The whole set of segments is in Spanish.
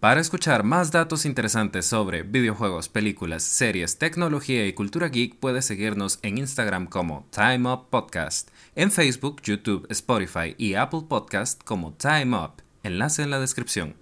Para escuchar más datos interesantes sobre videojuegos, películas, series, tecnología y cultura geek, puedes seguirnos en Instagram como Time Up Podcast, en Facebook, YouTube, Spotify y Apple Podcast como Time Up. Enlace en la descripción.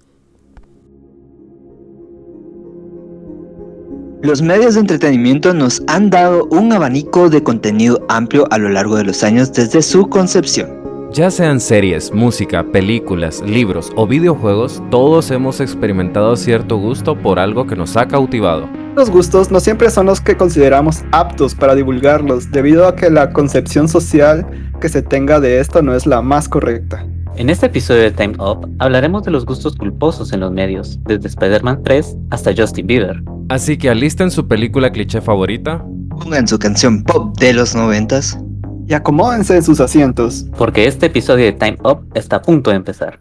Los medios de entretenimiento nos han dado un abanico de contenido amplio a lo largo de los años desde su concepción. Ya sean series, música, películas, libros o videojuegos, todos hemos experimentado cierto gusto por algo que nos ha cautivado. Los gustos no siempre son los que consideramos aptos para divulgarlos, debido a que la concepción social que se tenga de esto no es la más correcta. En este episodio de Time Up hablaremos de los gustos culposos en los medios, desde Spider-Man 3 hasta Justin Bieber. Así que alisten su película cliché favorita, Pongan su canción pop de los noventas Y acomódense en sus asientos. Porque este episodio de Time Up está a punto de empezar.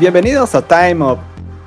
Bienvenidos a Time Up.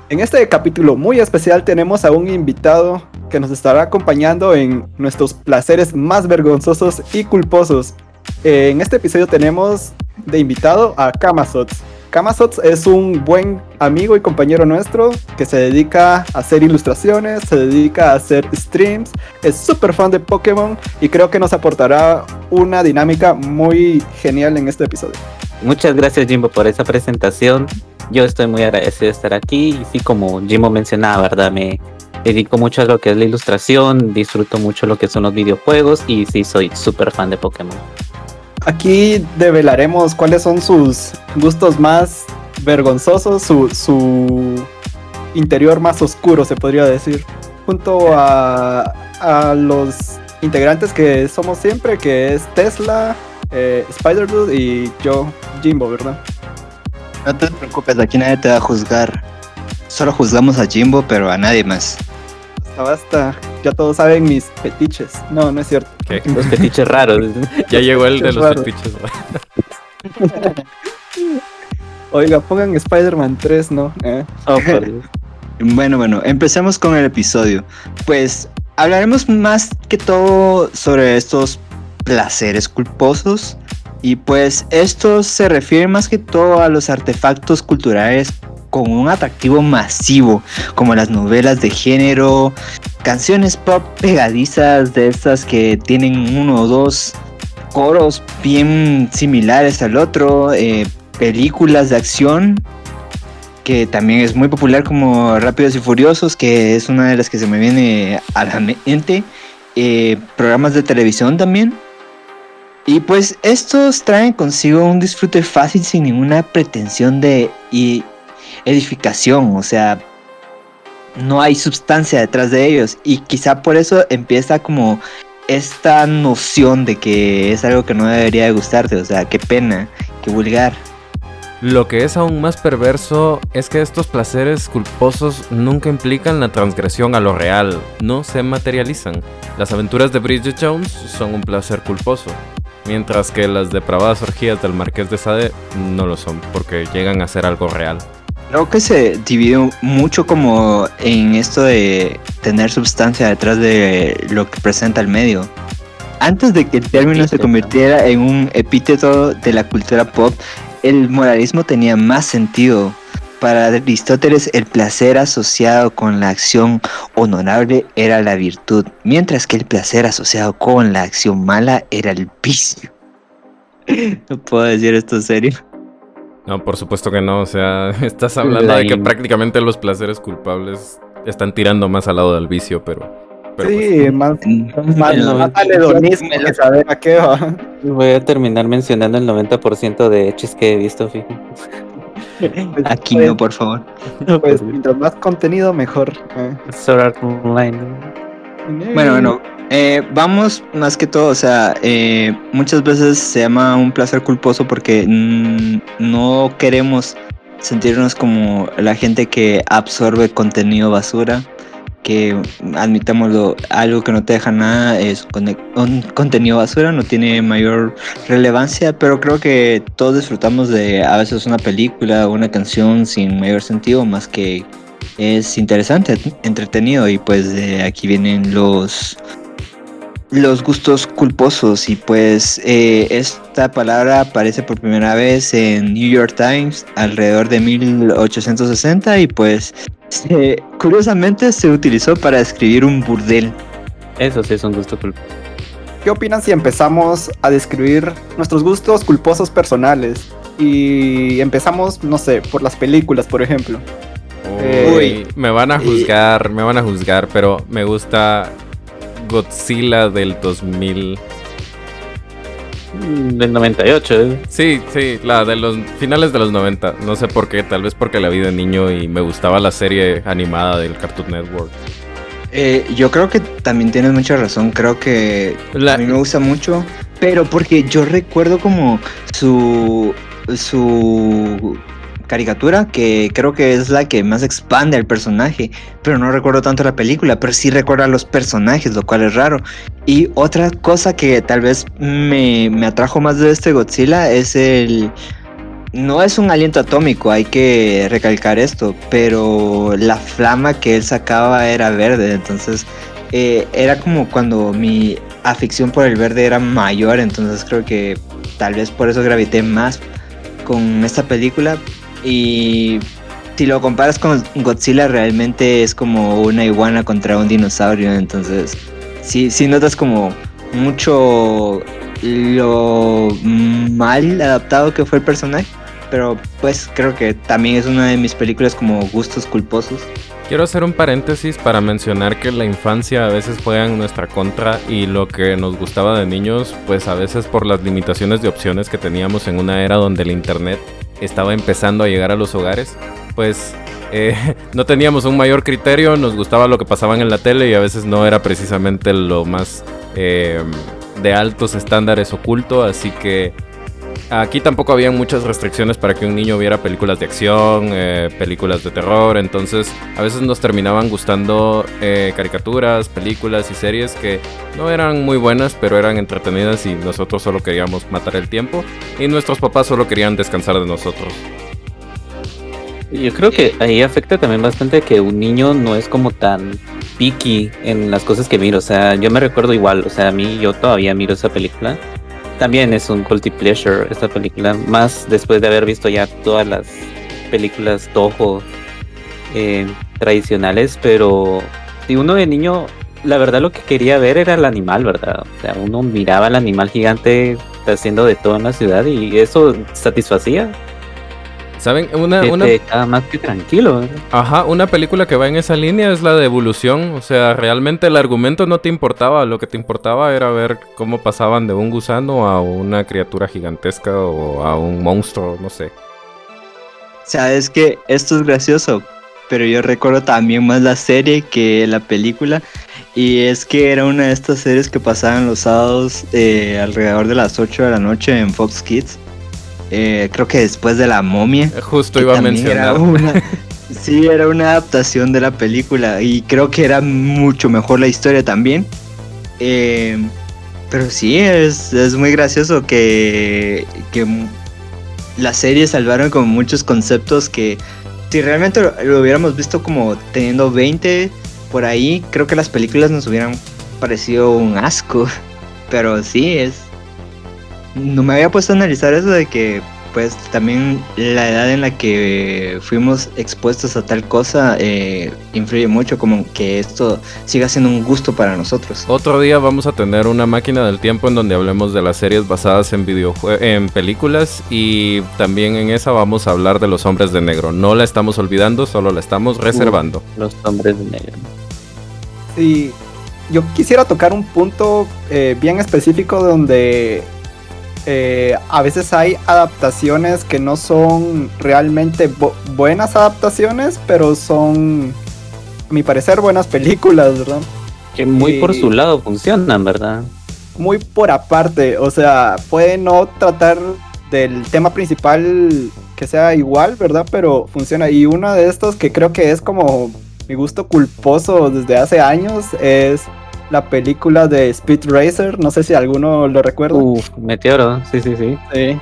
En este capítulo muy especial tenemos a un invitado que nos estará acompañando en nuestros placeres más vergonzosos y culposos. Eh, En este episodio tenemos de invitado a Kamazots. Kamazots es un buen amigo y compañero nuestro que se dedica a hacer ilustraciones, se dedica a hacer streams, es súper fan de Pokémon y creo que nos aportará una dinámica muy genial en este episodio. Muchas gracias Jimbo por esa presentación. Yo estoy muy agradecido de estar aquí y sí, como Jimbo mencionaba, ¿verdad? Me dedico mucho a lo que es la ilustración, disfruto mucho lo que son los videojuegos y sí, soy súper fan de Pokémon. Aquí develaremos cuáles son sus gustos más vergonzosos, su, su interior más oscuro, se podría decir. Junto a, a los integrantes que somos siempre, que es Tesla, eh, Spider-Dude y yo, Jimbo, ¿verdad? No te preocupes, aquí nadie te va a juzgar. Solo juzgamos a Jimbo, pero a nadie más. Basta, basta. Ya todos saben mis fetiches. No, no es cierto. ¿Qué? Los fetiches raros. Ya llegó el de los Raro. fetiches. Oiga, pongan Spider-Man 3, ¿no? Eh. Oh, por Dios. Bueno, bueno, empecemos con el episodio. Pues hablaremos más que todo sobre estos placeres culposos. Y pues esto se refiere más que todo a los artefactos culturales con un atractivo masivo, como las novelas de género, canciones pop pegadizas de estas que tienen uno o dos coros bien similares al otro, eh, películas de acción que también es muy popular como Rápidos y Furiosos, que es una de las que se me viene a la mente. eh, programas de televisión también. Y pues estos traen consigo un disfrute fácil sin ninguna pretensión de edificación, o sea, no hay sustancia detrás de ellos y quizá por eso empieza como esta noción de que es algo que no debería de gustarte, o sea, qué pena, qué vulgar. Lo que es aún más perverso es que estos placeres culposos nunca implican la transgresión a lo real, no se materializan. Las aventuras de Bridget Jones son un placer culposo, mientras que las depravadas orgías del Marqués de Sade no lo son, porque llegan a ser algo real. Creo que se divide mucho como en esto de tener sustancia detrás de lo que presenta el medio. Antes de que el término se convirtiera en un epíteto de la cultura pop, el moralismo tenía más sentido. Para Aristóteles el placer asociado con la acción honorable era la virtud, mientras que el placer asociado con la acción mala era el vicio. No puedo decir esto en serio. No, por supuesto que no. O sea, estás hablando de que prácticamente los placeres culpables están tirando más al lado del vicio, pero. pero sí, pues, más, más, el más que saber a qué va. Voy a terminar mencionando el 90% de hechos que he visto, fíjate. Aquí no, por favor. Pues mientras más contenido, mejor. eh. Sword Art Online. Bueno, bueno, eh, vamos más que todo, o sea, eh, muchas veces se llama un placer culposo porque mm, no queremos sentirnos como la gente que absorbe contenido basura, que admitámoslo, algo que no te deja nada es un contenido basura, no tiene mayor relevancia, pero creo que todos disfrutamos de a veces una película o una canción sin mayor sentido, más que es interesante, entretenido y pues de aquí vienen los los gustos culposos y pues eh, esta palabra aparece por primera vez en New York Times alrededor de 1860 y pues se- curiosamente se utilizó para describir un burdel. Eso sí es un gusto culposo. ¿Qué opinan si empezamos a describir nuestros gustos culposos personales? Y empezamos, no sé, por las películas, por ejemplo. Uy, Uy. me van a Y- juzgar, me van a juzgar, pero me gusta Godzilla del 2000. Mm, Del 98, ¿eh? Sí, sí, la de los finales de los 90. No sé por qué, tal vez porque la vi de niño y me gustaba la serie animada del Cartoon Network. Eh, yo creo que también tienes mucha razón, creo que La- a mí me gusta mucho, pero porque yo recuerdo como su su caricatura que creo que es la que más expande al personaje, pero no recuerdo tanto la película, pero sí recuerdo a los personajes, lo cual es raro. Y otra cosa que tal vez me, me atrajo más de este Godzilla es el no es un aliento atómico, hay que recalcar esto, pero la flama que él sacaba era verde, entonces eh, era como cuando mi afición por el verde era mayor, entonces creo que tal vez por eso gravité más con esta película y si lo comparas con Godzilla realmente es como una iguana contra un dinosaurio, entonces sí, sí notas como mucho lo mal adaptado que fue el personaje pero pues creo que también es una de mis películas como gustos culposos. Quiero hacer un paréntesis para mencionar que la infancia a veces juega en nuestra contra y lo que nos gustaba de niños, pues a veces por las limitaciones de opciones que teníamos en una era donde el internet estaba empezando a llegar a los hogares, pues eh, no teníamos un mayor criterio, nos gustaba lo que pasaban en la tele y a veces no era precisamente lo más eh, de altos estándares oculto, así que Aquí tampoco había muchas restricciones para que un niño viera películas de acción, eh, películas de terror, entonces a veces nos terminaban gustando eh, caricaturas, películas y series que no eran muy buenas, pero eran entretenidas y nosotros solo queríamos matar el tiempo y nuestros papás solo querían descansar de nosotros. Yo creo que ahí afecta también bastante que un niño no es como tan picky en las cosas que miro. O sea, yo me recuerdo igual, o sea, a mí yo todavía miro esa película. También es un culty pleasure esta película, más después de haber visto ya todas las películas Toho eh, tradicionales, pero si uno de niño, la verdad lo que quería ver era el animal, ¿verdad? O sea, uno miraba al animal gigante haciendo de todo en la ciudad y eso satisfacía. ¿Saben? Una, que una, te dejaba más que tranquilo. ¿verdad? Ajá, una película que va en esa línea es la de evolución. O sea, realmente el argumento no te importaba. Lo que te importaba era ver cómo pasaban de un gusano a una criatura gigantesca o a un monstruo, no sé. Sabes que esto es gracioso, pero yo recuerdo también más la serie que la película. Y es que era una de estas series que pasaban los sábados eh, alrededor de las 8 de la noche en Fox Kids. Eh, creo que después de la momia. Eh, Justo iba a era mencionar. una- sí, era una adaptación de la película y creo que era mucho mejor la historia también. Eh, pero sí, es, es muy gracioso que, que la serie salvaron con muchos conceptos que si realmente lo, lo hubiéramos visto como teniendo 20 por ahí, creo que las películas nos hubieran parecido un asco. Pero sí, es... No me había puesto a analizar eso de que pues también la edad en la que fuimos expuestos a tal cosa eh, influye mucho como que esto siga siendo un gusto para nosotros. Otro día vamos a tener una máquina del tiempo en donde hablemos de las series basadas en en películas y también en esa vamos a hablar de los hombres de negro. No la estamos olvidando, solo la estamos reservando. Los hombres de negro. Y yo quisiera tocar un punto eh, bien específico donde eh, a veces hay adaptaciones que no son realmente bu- buenas adaptaciones, pero son, a mi parecer, buenas películas, ¿verdad? Que muy por su lado funcionan, ¿verdad? Muy por aparte, o sea, puede no tratar del tema principal que sea igual, ¿verdad? Pero funciona. Y uno de estos que creo que es como mi gusto culposo desde hace años es la película de Speed Racer. No sé si alguno lo recuerda. Uf, Meteoro, sí, sí, sí. Sí.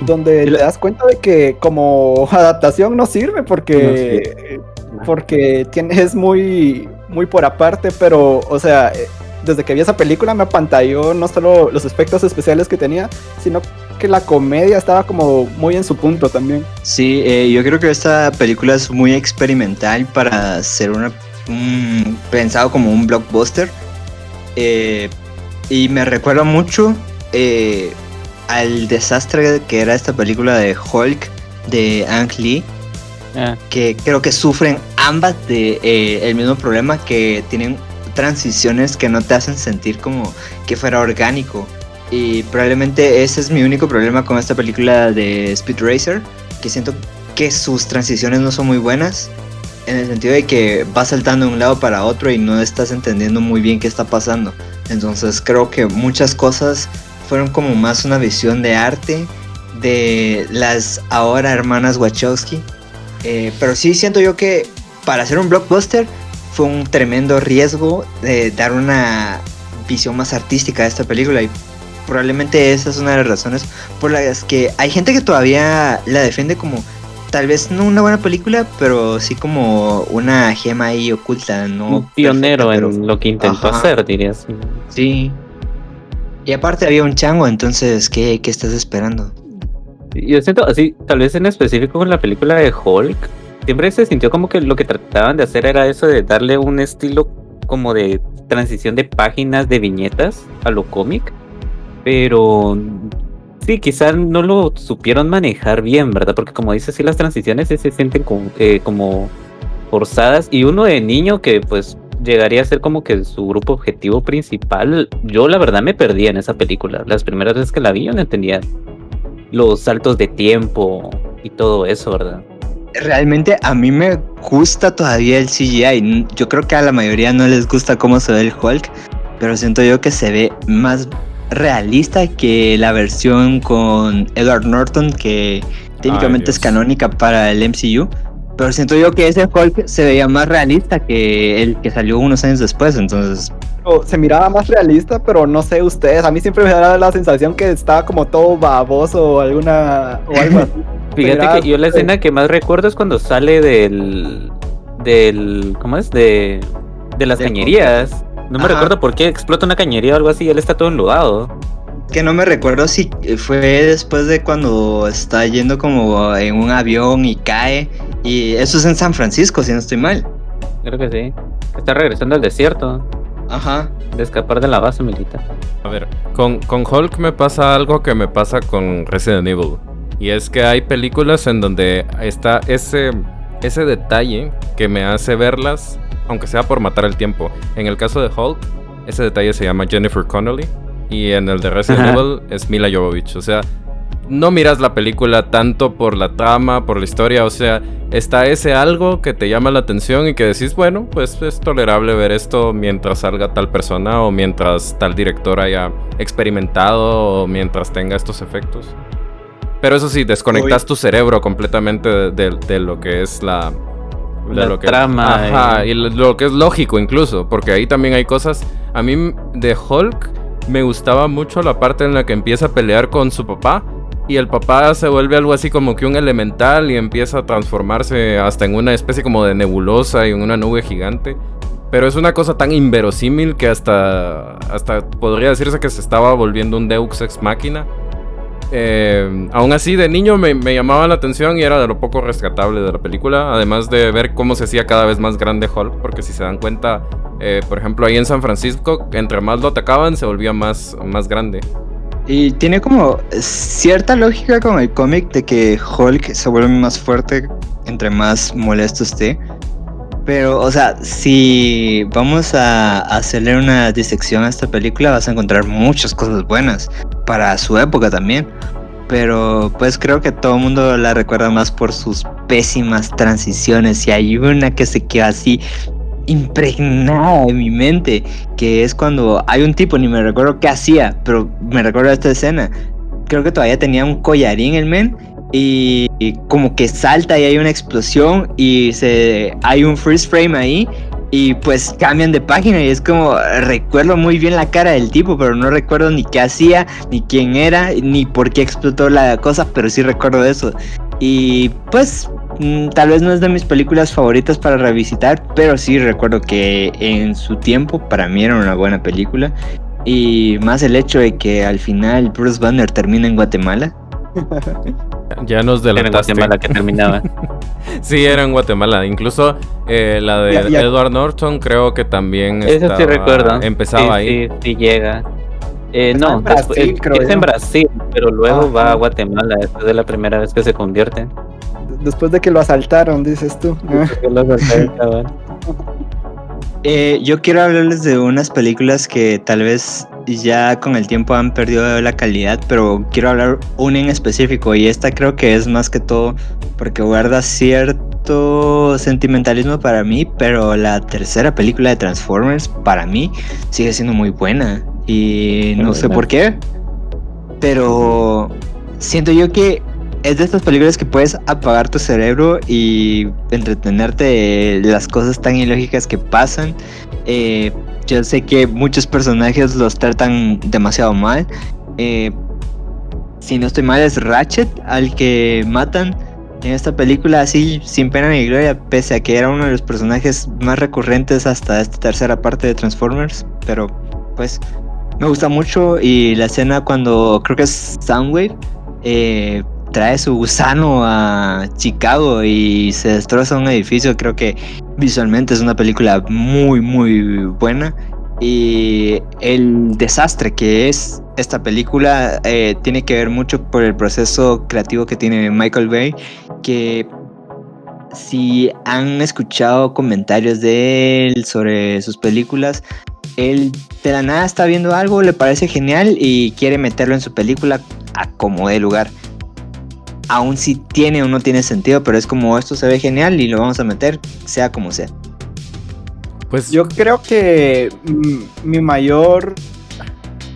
Donde Y te la- das cuenta de que como adaptación no sirve porque, porque tiene, es muy, muy por aparte, pero, o sea, eh, desde que vi esa película me apantalló no solo los efectos especiales que tenía, sino que la comedia estaba como muy en su punto también. Sí, eh, yo creo que esta película es muy experimental para ser una un- pensado como un blockbuster Eh, y me recuerda mucho eh, al desastre que era esta película de Hulk de Ang Lee Ah, que creo que sufren ambas de eh, el mismo problema que tienen transiciones que no te hacen sentir como que fuera orgánico. Y probablemente ese es mi único problema con esta película de Speed Racer que siento que sus transiciones no son muy buenas en el sentido de que va saltando de un lado para otro y no estás entendiendo muy bien qué está pasando. Entonces creo que muchas cosas fueron como más una visión de arte de las ahora hermanas Wachowski. Eh, pero sí siento yo que para hacer un blockbuster fue un tremendo riesgo de dar una visión más artística de esta película y probablemente esa es una de las razones por las que hay gente que todavía la defiende como tal vez no una buena película, pero sí como una gema ahí oculta, no un pionero perfecta, en pero lo que intentó Ajá. hacer, dirías. sí. Y aparte había un chango, entonces ¿qué, qué estás esperando? Yo siento así, tal vez en específico con la película de Hulk, siempre se sintió como que lo que trataban de hacer era eso de darle un estilo como de transición de páginas de viñetas a lo cómic, pero sí, quizás no lo supieron manejar bien, ¿verdad? Porque como dices, sí las transiciones se sienten como, eh, como forzadas y uno de niño que pues llegaría a ser como que su grupo objetivo principal, yo la verdad me perdí en esa película. Las primeras veces que la vi yo no entendía los saltos de tiempo y todo eso, ¿verdad? Realmente a mí me gusta todavía el CGI. Yo creo que a la mayoría no les gusta cómo se ve el Hulk, pero siento yo que se ve más realista que la versión con Edward Norton, que técnicamente Dios. es canónica para el MCU. Pero siento yo que ese Hulk se veía más realista que el que salió unos años después, entonces se miraba más realista, pero no sé ustedes, a mí siempre me da la sensación que estaba como todo baboso o alguna o algo así. Fíjate que yo la escena que más recuerdo es cuando sale del. del. ¿Cómo es? De. de las Del cañerías. No me Ajá. recuerdo por qué explota una cañería o algo así y él está todo enlodado. que no me recuerdo si fue después de cuando está yendo como en un avión y cae. Y eso es en San Francisco, si no estoy mal. Creo que sí. Está regresando al desierto. Ajá. De escapar de la base militar. A ver, con, con Hulk me pasa algo que me pasa con Resident Evil. Y es que hay películas en donde está ese, ese detalle que me hace verlas, aunque sea por matar el tiempo. En el caso de Hulk, ese detalle se llama Jennifer Connelly. Y en el de Resident Ajá. Evil es Mila Jovovich. O sea, no miras la película tanto por la trama, por la historia. O sea, está ese algo que te llama la atención y que decís, bueno, pues es tolerable ver esto mientras salga tal persona o mientras tal director haya experimentado o mientras tenga estos efectos. Pero eso sí, desconectas Uy. tu cerebro completamente de, de- de lo que es la... La lo que, trama Ajá, y- lo que es lógico incluso, porque ahí también hay cosas... A mí de Hulk me gustaba mucho la parte en la que empieza a pelear con su papá y el papá se vuelve algo así como que un elemental y empieza a transformarse hasta en una especie como de nebulosa y en una nube gigante. Pero es una cosa tan inverosímil que hasta, hasta podría decirse que se estaba volviendo un Deux Ex Máquina. Eh, aún así, de niño me, llamaba la atención y era de lo poco rescatable de la película. Además de ver cómo se hacía cada vez más grande Hulk, porque si se dan cuenta, eh, por ejemplo, ahí en San Francisco, entre más lo atacaban, se volvía más, más grande. Y tiene como cierta lógica con el cómic de que Hulk se vuelve más fuerte entre más molesto esté. Pero, o sea, si vamos a hacerle una disección a esta película, vas a encontrar muchas cosas buenas para su época también. Pero pues creo que todo el mundo la recuerda más por sus pésimas transiciones. Y hay una que se queda así impregnada en mi mente, que es cuando hay un tipo, ni me recuerdo qué hacía, pero me recuerdo esta escena. Creo que todavía tenía un collarín el men y, como que salta y hay una explosión y se hay un freeze frame ahí y pues cambian de página y es como recuerdo muy bien la cara del tipo pero no recuerdo ni qué hacía ni quién era ni por qué explotó la cosa pero sí recuerdo eso. Y pues mm, tal vez no es de mis películas favoritas para revisitar pero sí recuerdo que en su tiempo para mí era una buena película. Y más el hecho de que al final Bruce Banner termina en Guatemala ya nos delataste. Era en Guatemala que terminaba. sí, era en Guatemala. Incluso eh, la de Ya, ya. Edward Norton creo que también Eso sí estaba- recuerdo. empezaba Sí, ahí. Sí, sí llega. Eh, no, en Brasil, después- creo es yo. en Brasil, pero luego Ajá. va a Guatemala después de la primera vez que se convierte. Después de que lo asaltaron, dices tú. Ah, Eh, yo quiero hablarles de unas películas que tal vez ya con el tiempo han perdido la calidad, pero quiero hablar una en específico y esta creo que es más que todo porque guarda cierto sentimentalismo para mí, pero la tercera película de Transformers para mí sigue siendo muy buena y no sé por qué, pero siento yo que es de estas películas que puedes apagar tu cerebro y entretenerte de las cosas tan ilógicas que pasan. Eh, yo sé que muchos personajes los tratan demasiado mal. Eh, si no estoy mal, es Ratchet al que matan en esta película así sin pena ni gloria, pese a que era uno de los personajes más recurrentes hasta esta tercera parte de Transformers. Pero pues me gusta mucho y la escena cuando creo que es Soundwave. eh, trae su gusano a Chicago y se destroza un edificio. Creo que visualmente es una película muy, muy buena. Y el desastre que es esta película eh, tiene que ver mucho por el proceso creativo que tiene Michael Bay. Que si han escuchado comentarios de él sobre sus películas, él de la nada está viendo algo, le parece genial y quiere meterlo en su película a como de lugar aún si tiene o no tiene sentido, pero es como esto se ve genial y lo vamos a meter, sea como sea. Pues Yo creo que mi mayor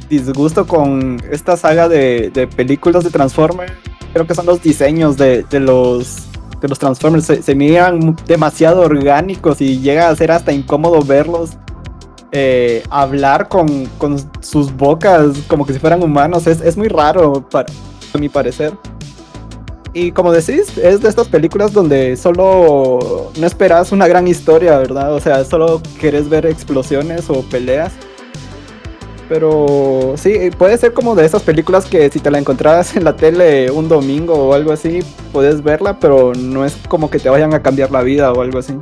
disgusto con esta saga de, de películas de Transformers, creo que son los diseños de, de los de los Transformers. Se, se miran demasiado orgánicos y llega a ser hasta incómodo verlos eh, hablar con, con sus bocas como que si fueran humanos. Es, es muy raro, para, a mi parecer. Y como decís, es de estas películas donde solo no esperas una gran historia, ¿verdad? O sea, solo querés ver explosiones o peleas. Pero sí, puede ser como de esas películas que si te la encontrabas en la tele un domingo o algo así, puedes verla, pero no es como que te vayan a cambiar la vida o algo así.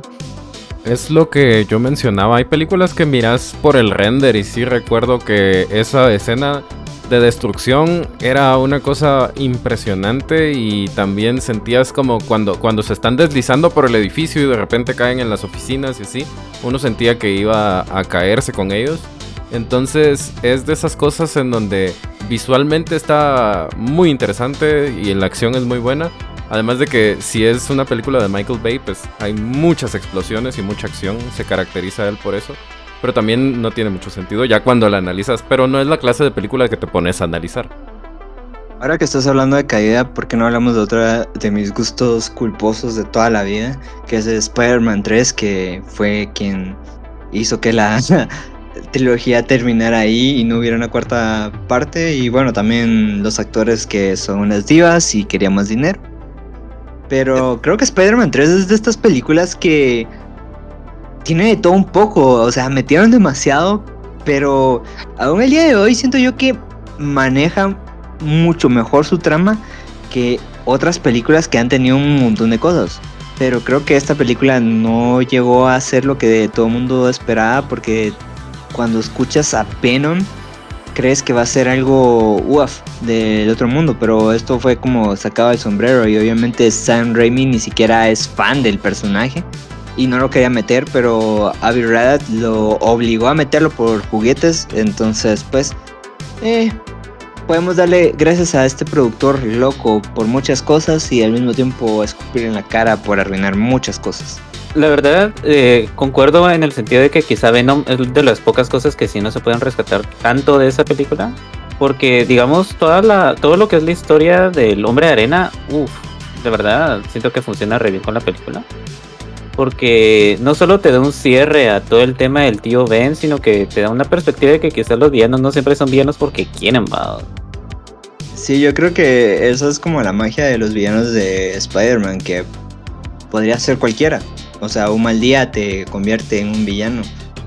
Es lo que yo mencionaba. Hay películas que miras por el render y sí recuerdo que esa escena de destrucción era una cosa impresionante y también sentías como cuando, cuando se están deslizando por el edificio y de repente caen en las oficinas y así, uno sentía que iba a caerse con ellos. Entonces es de esas cosas en donde visualmente está muy interesante y la acción es muy buena. Además de que si es una película de Michael Bay, pues hay muchas explosiones y mucha acción, se caracteriza él por eso. Pero también no tiene mucho sentido ya cuando la analizas, pero no es la clase de película que te pones a analizar. Ahora que estás hablando de caída, ¿por qué no hablamos de otra de mis gustos culposos de toda la vida? Que es Spider-Man 3, que fue quien hizo que la trilogía terminara ahí y no hubiera una cuarta parte. Y bueno, también los actores que son unas divas y querían más dinero. Pero creo que Spider-Man 3 es de estas películas que tiene de todo un poco. O sea, metieron demasiado. Pero aún el día de hoy siento yo que manejan mucho mejor su trama que otras películas que han tenido un montón de cosas. Pero creo que esta película no llegó a ser lo que todo el mundo esperaba porque cuando escuchas a Venom crees que va a ser algo uff del otro mundo, pero esto fue como sacado del sombrero y obviamente Sam Raimi ni siquiera es fan del personaje y no lo quería meter, pero Avi Arad lo obligó a meterlo por juguetes, entonces pues eh, podemos darle gracias a este productor loco por muchas cosas y al mismo tiempo escupir en la cara por arruinar muchas cosas. La verdad, eh, concuerdo en el sentido de que quizá Venom es de las pocas cosas que sí no se pueden rescatar tanto de esa película. Porque, digamos, toda la, todo lo que es la historia del hombre de arena, uff, de verdad, siento que funciona re bien con la película. Porque no solo te da un cierre a todo el tema del tío Ben, sino que te da una perspectiva de que quizás los villanos no siempre son villanos porque quieren, va. Sí, yo creo que eso es como la magia de los villanos de Spider-Man, que podría ser cualquiera. O sea, un mal día te convierte en un villano.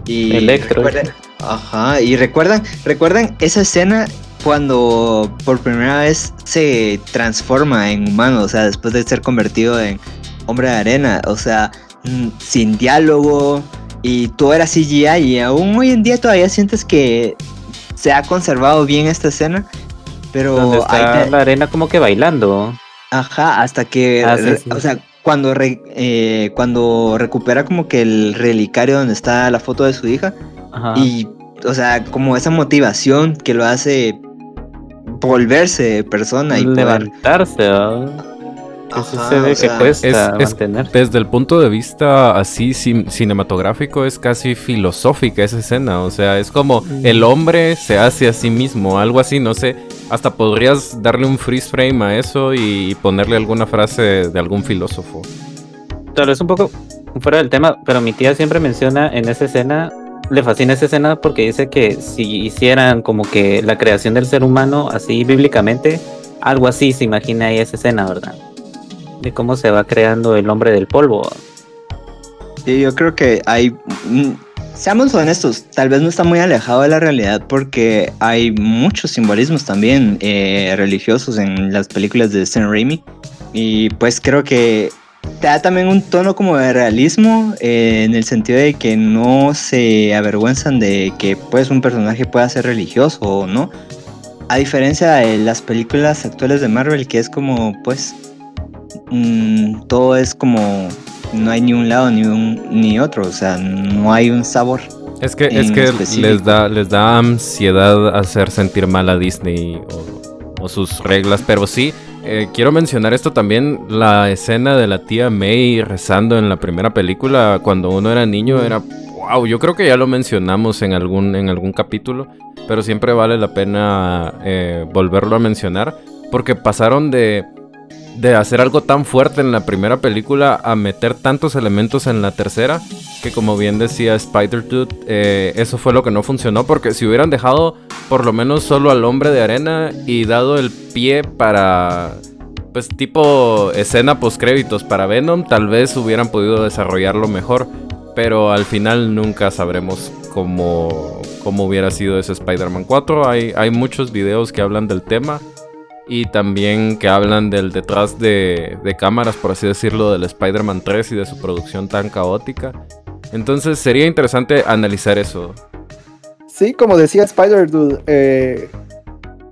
Y Electro. recuerdan- ajá, y recuerdan, recuerdan esa escena cuando por primera vez se transforma en humano, o sea, después de ser convertido en hombre de arena, o sea, sin diálogo y todo era CGI y aún hoy en día todavía sientes que se ha conservado bien esta escena, pero está hay la arena como que bailando. Ajá, hasta que, Ah, sí, re- sí. o sea, cuando, re- eh, cuando recupera como que el relicario donde está la foto de su hija Ajá. y, o sea, como esa motivación que lo hace volverse persona y poder... levantarse, ¿va? Que que cuesta es-. Desde el punto de vista así cin- cinematográfico es casi filosófica esa escena, o sea, es como el hombre se hace a sí mismo, algo así, no sé, hasta podrías darle un freeze frame a eso y ponerle alguna frase de algún filósofo. Tal vez un poco fuera del tema, pero mi tía siempre menciona en esa escena, le fascina esa escena porque dice que si hicieran como que la creación del ser humano así bíblicamente, algo así se imagina ahí esa escena, ¿verdad? De cómo se va creando el hombre del polvo. Sí, yo creo que hay... mm, Seamos honestos, tal vez no está muy alejado de la realidad porque hay muchos simbolismos también eh, religiosos en las películas de Sam Raimi. Y pues creo que te da también un tono como de realismo eh, en el sentido de que no se avergüenzan de que pues un personaje pueda ser religioso o no. A diferencia de las películas actuales de Marvel que es como pues mm, todo es como no hay ni un lado ni un ni otro, o sea, no hay un sabor. Es que, es que específico. les da, les da ansiedad hacer sentir mal a Disney o, o sus reglas, pero sí, eh, quiero mencionar esto también, la escena de la tía May rezando en la primera película cuando uno era niño era, wow, yo creo que ya lo mencionamos en algún, en algún capítulo, pero siempre vale la pena eh, volverlo a mencionar, porque pasaron de, de hacer algo tan fuerte en la primera película a meter tantos elementos en la tercera que como bien decía Spider-Dude, eh, eso fue lo que no funcionó porque si hubieran dejado por lo menos solo al hombre de arena y dado el pie para pues tipo escena post créditos para Venom, tal vez hubieran podido desarrollarlo mejor, pero al final nunca sabremos cómo, cómo hubiera sido ese Spider-Man 4. Hay, hay muchos videos que hablan del tema y también que hablan del detrás de, de cámaras, por así decirlo, del Spider-Man 3 y de su producción tan caótica. Entonces sería interesante analizar eso. Sí, como decía Spider Dude, eh,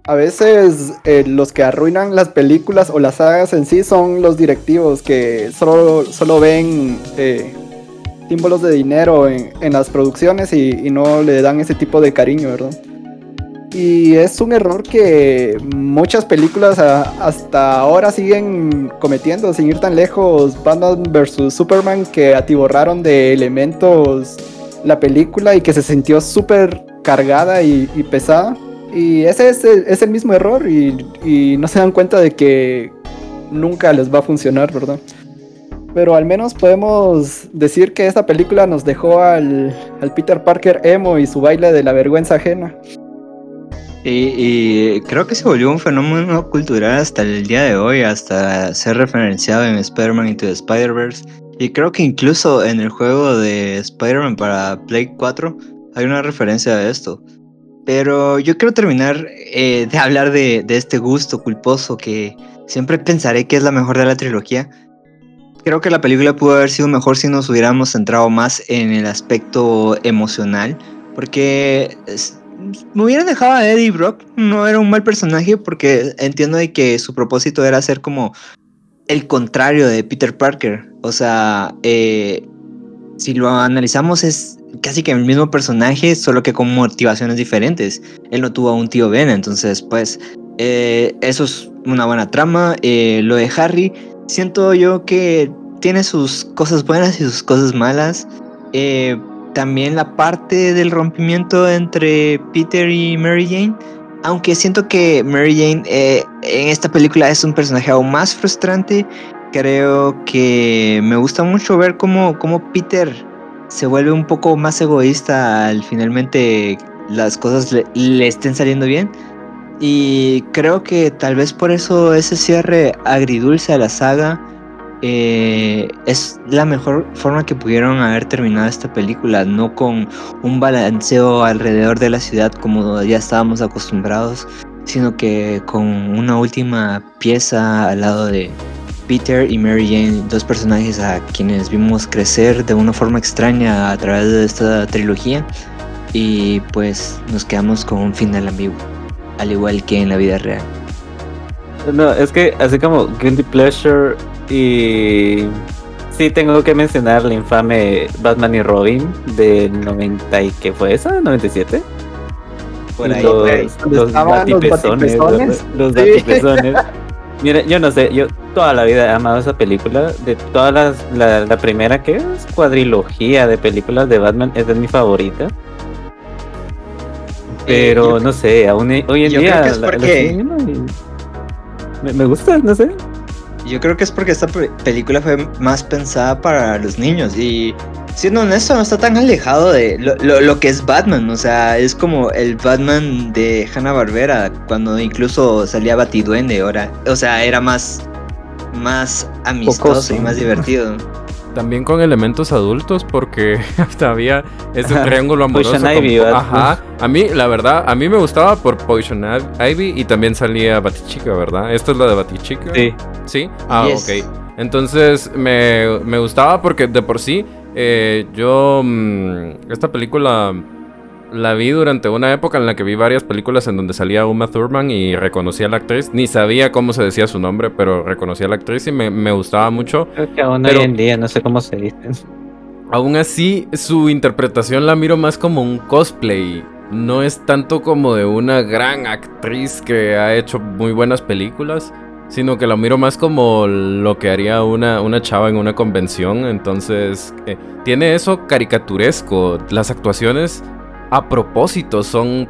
a veces eh, los que arruinan las películas o las sagas en sí son los directivos que solo, solo ven eh, símbolos de dinero en, en las producciones y, y no le dan ese tipo de cariño, ¿verdad? Y es un error que muchas películas a- hasta ahora siguen cometiendo, sin ir tan lejos. Batman vs. Superman que atiborraron de elementos la película y que se sintió súper cargada y, pesada. Y ese es el, es el mismo error y, y no se dan cuenta de que nunca les va a funcionar, ¿verdad? Pero al menos podemos decir que esta película nos dejó al, al Peter Parker emo y su baile de la vergüenza ajena. Y, creo que se volvió un fenómeno cultural hasta el día de hoy, hasta ser referenciado en Spider-Man Into the Spider-Verse. Y creo que incluso en el juego de Spider-Man para Play 4 hay una referencia a esto. Pero yo quiero terminar eh, de hablar de, de este gusto culposo que siempre pensaré que es la mejor de la trilogía. Creo que la película pudo haber sido mejor si nos hubiéramos centrado más en el aspecto emocional, porque me hubiera dejado a Eddie Brock, no era un mal personaje, porque entiendo de que su propósito era ser como el contrario de Peter Parker. O sea, eh, si lo analizamos es casi que el mismo personaje, solo que con motivaciones diferentes. Él no tuvo a un tío Ben, entonces pues eh, eso es una buena trama. Eh, lo de Harry, siento yo que tiene sus cosas buenas y sus cosas malas. Eh, también la parte del rompimiento entre Peter y Mary Jane. Aunque siento que Mary Jane eh, en esta película es un personaje aún más frustrante. Creo que me gusta mucho ver cómo, cómo Peter se vuelve un poco más egoísta al finalmente las cosas le, le estén saliendo bien. Y creo que tal vez por eso ese cierre agridulce a la saga eh, es la mejor forma que pudieron haber terminado esta película, no con un balanceo alrededor de la ciudad como ya estábamos acostumbrados, sino que con una última pieza al lado de Peter y Mary Jane, dos personajes a quienes vimos crecer de una forma extraña a través de esta trilogía y pues nos quedamos con un final ambiguo, al igual que en la vida real. No, es que así como Guilty Pleasure y... Sí, tengo que mencionar la infame Batman y Robin del 90 y ¿qué fue esa? ¿97? Por ahí, los, ahí. Los los batipezones. Los, los Sí. batipezones. Mira, yo no sé, yo toda la vida he amado esa película. De todas las, la, la primera que es cuadrilogía de películas de Batman, esa es mi favorita. Pero Eh, no sé, aún hoy en yo día creo que es la- la me, me gusta, no sé. Yo creo que es porque esta pe- película fue más pensada para los niños. Y siendo honesto no está tan alejado de lo, lo- lo que es Batman, o sea, es como el Batman de Hanna Barbera cuando incluso salía Batiduende, ahora, o sea, era más más amistoso y más divertido. También con elementos adultos porque hasta había ese triángulo amoroso. Poison con- Ivy, ¿verdad? Ajá. A mí, la verdad, a mí me gustaba por Poison Ivy y también salía Batichica, ¿verdad? Esta es la de Batichica. Sí. ¿Sí? Ah, Yes. ok. Entonces me, me gustaba porque de por sí eh, yo mm, esta película la vi durante una época en la que vi varias películas en donde salía Uma Thurman y reconocía a la actriz. Ni sabía cómo se decía su nombre, pero reconocía a la actriz y me, me gustaba mucho. Creo que aún Pero- hoy en día no sé cómo se dice. Aún así, su interpretación la miro más como un cosplay. No es tanto como de una gran actriz que ha hecho muy buenas películas, sino que la miro más como lo que haría una, una chava en una convención. Entonces, eh, tiene eso caricaturesco. Las actuaciones a propósito son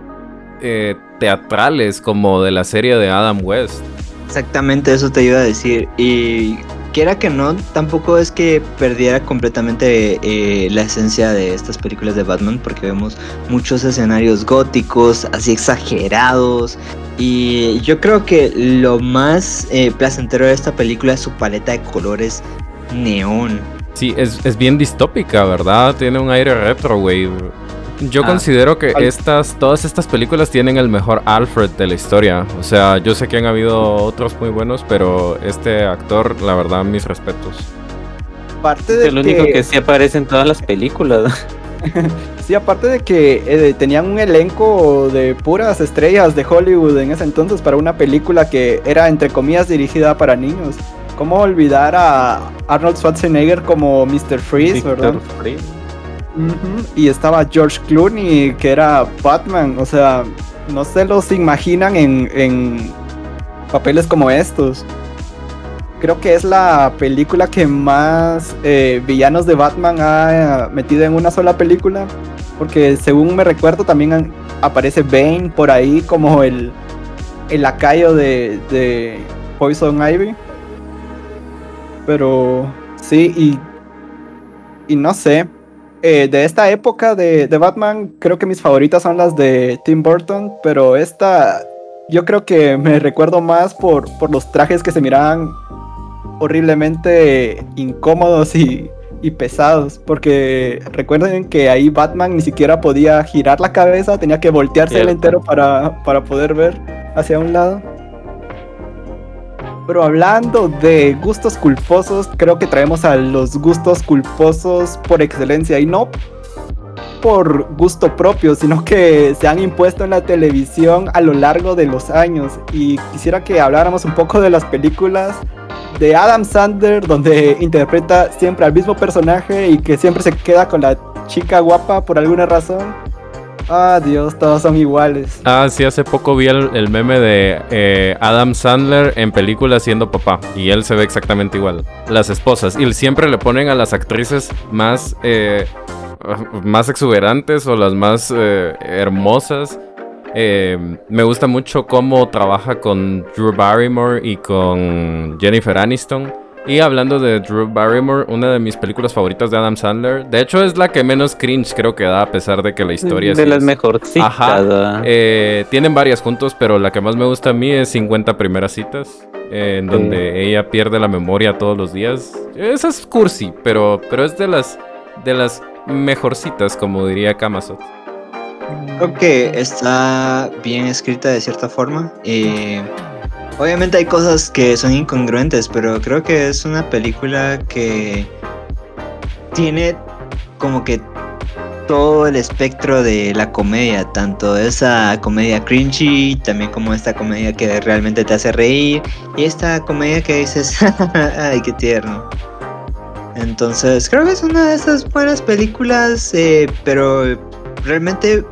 eh, teatrales, como de la serie de Adam West. Exactamente eso te iba a decir. Y quiera que no, tampoco es que perdiera completamente eh, la esencia de estas películas de Batman, porque vemos muchos escenarios góticos, así exagerados. Y yo creo que lo más eh, placentero de esta película es su paleta de colores neón. Sí, es, es bien distópica, ¿verdad? Tiene un aire retro, güey. Yo Ah, considero que al- estas, todas estas películas tienen el mejor Alfred de la historia. O sea, yo sé que han habido otros muy buenos, pero este actor, la verdad, mis respetos. Aparte Es de el único que sí aparece en todas las películas. Sí, aparte de que eh, tenían un elenco de puras estrellas de Hollywood en ese entonces para una película que era entre comillas dirigida para niños. ¿Cómo olvidar a Arnold Schwarzenegger como Mr. Freeze, verdad? Victor Y estaba George Clooney, que era Batman. O sea, no se los imaginan en, en papeles como estos. Creo que es la película que más eh, villanos de Batman ha metido en una sola película. Porque según me recuerdo también aparece Bane por ahí como el, el lacayo de, de Poison Ivy. Pero sí, y, y no sé. Eh, de esta época de, de Batman, creo que mis favoritas son las de Tim Burton. Pero esta, yo creo que me recuerdo más por, por los trajes que se miraban horriblemente incómodos y y pesados, porque recuerden que ahí Batman ni siquiera podía girar la cabeza, tenía que voltearse el entero para, para poder ver hacia un lado. Pero hablando de gustos culposos, creo que traemos a los gustos culposos por excelencia y no por gusto propio, sino que se han impuesto en la televisión a lo largo de los años. Y quisiera que habláramos un poco de las películas de Adam Sandler, donde interpreta siempre al mismo personaje y que siempre se queda con la chica guapa por alguna razón. Ah, Dios, todos son iguales. Ah, sí, hace poco vi el, meme de eh, Adam Sandler en película siendo papá. Y él se ve exactamente igual. Las esposas. Y siempre le ponen a las actrices más, eh, más exuberantes o las más eh, hermosas. Me gusta mucho cómo trabaja con Drew Barrymore y con Jennifer Aniston. Y hablando de Drew Barrymore, una de mis películas favoritas de Adam Sandler. De hecho, es la que menos cringe creo que da, a pesar de que la historia de sí las es- mejorcitas. Ajá. Eh, tienen varias juntos, pero la que más me gusta a mí es 50 primeras citas, eh, en donde ella pierde la memoria todos los días. Esa es cursi, pero, pero es de las, de las mejorcitas, como diría Kamasot. Creo que está bien escrita de cierta forma. eh, obviamente hay cosas que son incongruentes, pero creo que es una película que tiene como que todo el espectro de la comedia, tanto esa comedia cringy, también como esta comedia que realmente te hace reír, y esta comedia que dices, ay, qué tierno. Entonces, creo que es una de esas buenas películas, eh, pero realmente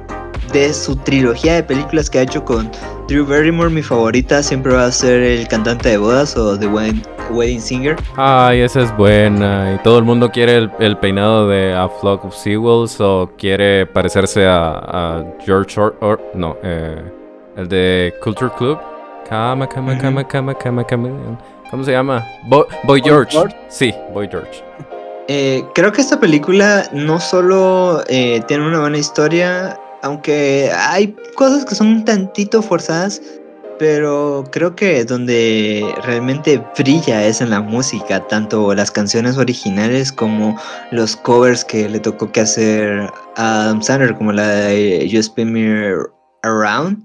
de su trilogía de películas que ha hecho con Drew Barrymore, mi favorita siempre va a ser El cantante de bodas o The Wedding, Wedding Singer. Ay, esa es buena. Y todo el mundo quiere el, el peinado de A Flock of Seawolves o quiere parecerse a, a George or, or- no, eh, el de Culture Club. Cama, cama, cama, cama, cama, cama. ¿Cómo se llama? Bo- Boy George. George? Sí, Boy George. Eh, creo que esta película no solo eh, tiene una buena historia, aunque hay cosas que son un tantito forzadas, pero creo que donde realmente brilla es en la música, tanto las canciones originales como los covers que le tocó que hacer a Adam Sandler, como la de You Spin Me Around.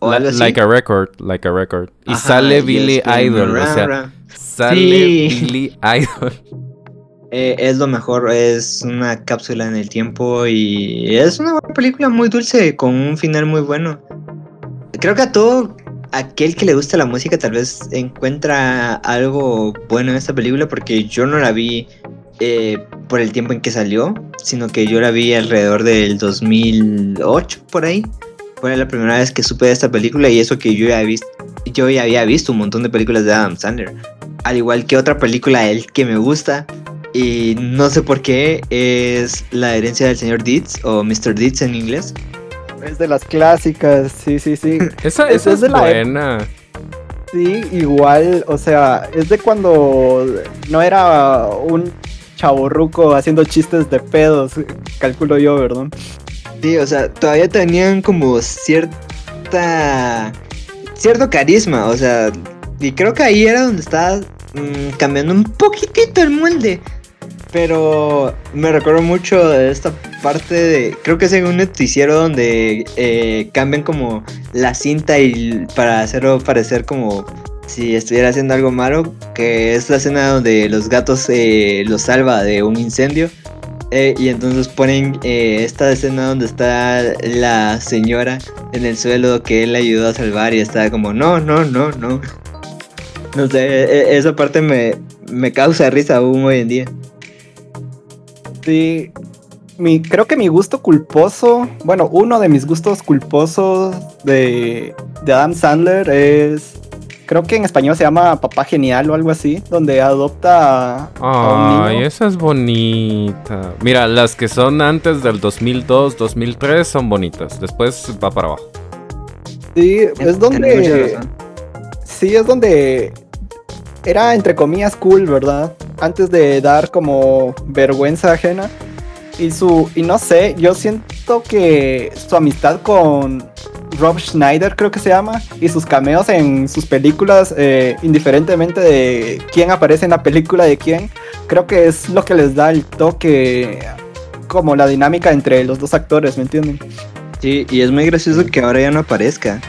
O La- algo así. like a record, like a record. Y Ajá, sale Billy Idol, o sea, around. sale Sí. Billy Idol. Eh, es lo mejor, es una cápsula en el tiempo y es una buena película muy dulce con un final muy bueno. Creo que a todo aquel que le gusta la música tal vez encuentra algo bueno en esta película porque yo no la vi eh, por el tiempo en que salió, sino que yo la vi alrededor del 2008 por ahí. Fue la primera vez que supe de esta película y eso que yo ya, yo ya había visto un montón de películas de Adam Sandler. Al igual que otra película de él que me gusta, y no sé por qué es La herencia del señor Deeds o Mr. Deeds en inglés. Es de las clásicas, sí, sí, sí. Esa, Esa esa es es de la buena. Sí, igual, o sea, es de cuando no era un chaborruco haciendo chistes de pedos, calculo yo, ¿verdad? Sí, o sea, todavía tenían como cierta cierto carisma, o sea, y creo que ahí era donde estaba mm, cambiando un poquitito el molde. Pero me recuerdo mucho de esta parte de. Creo que es en un noticiero donde eh, cambian como la cinta y para hacerlo parecer como si estuviera haciendo algo malo. Que es la escena donde los gatos eh, los salva de un incendio. Eh, y entonces ponen eh, esta escena donde está la señora en el suelo que él ayudó a salvar y está como, no, no, no, no. No sé, e- esa parte me, me causa risa aún hoy en día. Sí, mi, creo que mi gusto culposo, bueno, uno de mis gustos culposos de, de Adam Sandler es, creo que en español se llama Papá Genial o algo así, donde adopta a, a un Ay, esa es bonita. Mira, las que son antes del 2002, 2003 son bonitas. Después va para abajo. Sí, es donde... Sí, es donde era entre comillas cool, ¿verdad? Antes de dar como vergüenza ajena. Y su, y no sé, yo siento que su amistad con Rob Schneider, creo que se llama, y sus cameos en sus películas, eh, indiferentemente de quién aparece en la película de quién, creo que es lo que les da el toque, como la dinámica entre los dos actores, ¿me entienden? Sí, y es muy gracioso que ahora ya no aparezca.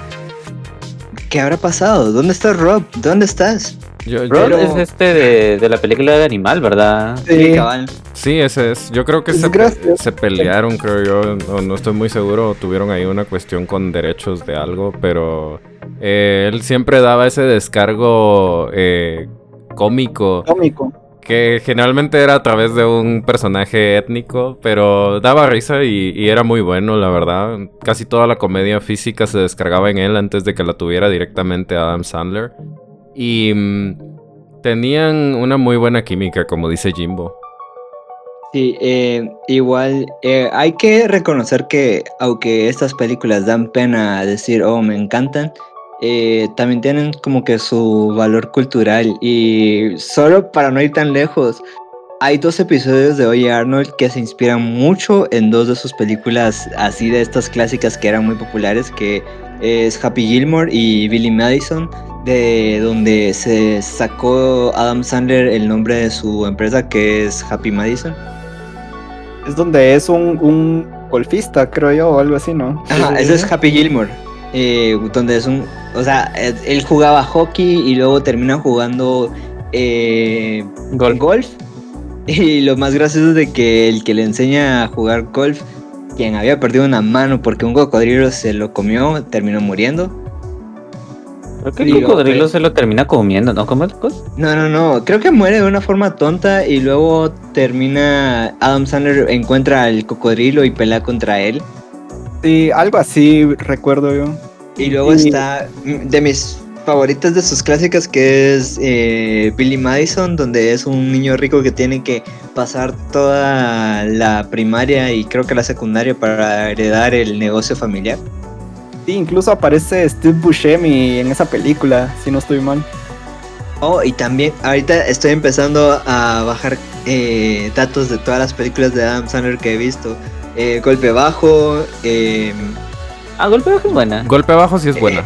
¿Qué habrá pasado? ¿Dónde está Rob? ¿Dónde estás? Yo, yo- Rob es este de, de la película de Animal, ¿verdad? Sí, cabal. sí, ese es. Yo creo que Es se, pelearon, creo yo. No, no estoy muy seguro. Tuvieron ahí una cuestión con derechos de algo, pero eh, él siempre daba ese descargo eh, cómico. cómico. Que generalmente era a través de un personaje étnico, pero daba risa y, y era muy bueno, la verdad. Casi toda la comedia física se descargaba en él antes de que la tuviera directamente Adam Sandler. Y mm, tenían una muy buena química, como dice Jimbo. Sí, eh, igual eh, hay que reconocer que aunque estas películas dan pena decir, oh, me encantan, eh, también tienen como que su valor cultural y solo para no ir tan lejos, hay dos episodios de Oye Arnold que se inspiran mucho en dos de sus películas así de estas clásicas que eran muy populares, que es Happy Gilmore y Billy Madison, de donde se sacó Adam Sandler el nombre de su empresa que es Happy Madison. Es donde es un, un golfista, creo yo, o algo así, ¿no? Ajá, ese es Happy Gilmore. eh, donde es un. O sea, él, jugaba hockey y luego termina jugando eh, Golf. golf. Y lo más gracioso es de que el que le enseña a jugar golf, quien había perdido una mano porque un cocodrilo se lo comió, terminó muriendo. Creo que el Digo, cocodrilo pues- se lo termina comiendo, ¿no? ¿Cómo? No, no, no. Creo que muere de una forma tonta y luego termina. Adam Sandler encuentra al cocodrilo y pelea contra él. Sí, algo así recuerdo yo. Y luego Y- está de mis favoritas de sus clásicas que es eh, Billy Madison, donde es un niño rico que tiene que pasar toda la primaria y creo que la secundaria para heredar el negocio familiar. Sí, incluso aparece Steve Buscemi en esa película, si no estoy mal. Oh, y también ahorita estoy empezando a bajar eh, datos de todas las películas de Adam Sandler que he visto. Eh, Golpe Bajo, eh, Ah, golpe bajo es buena. Golpe abajo sí es buena.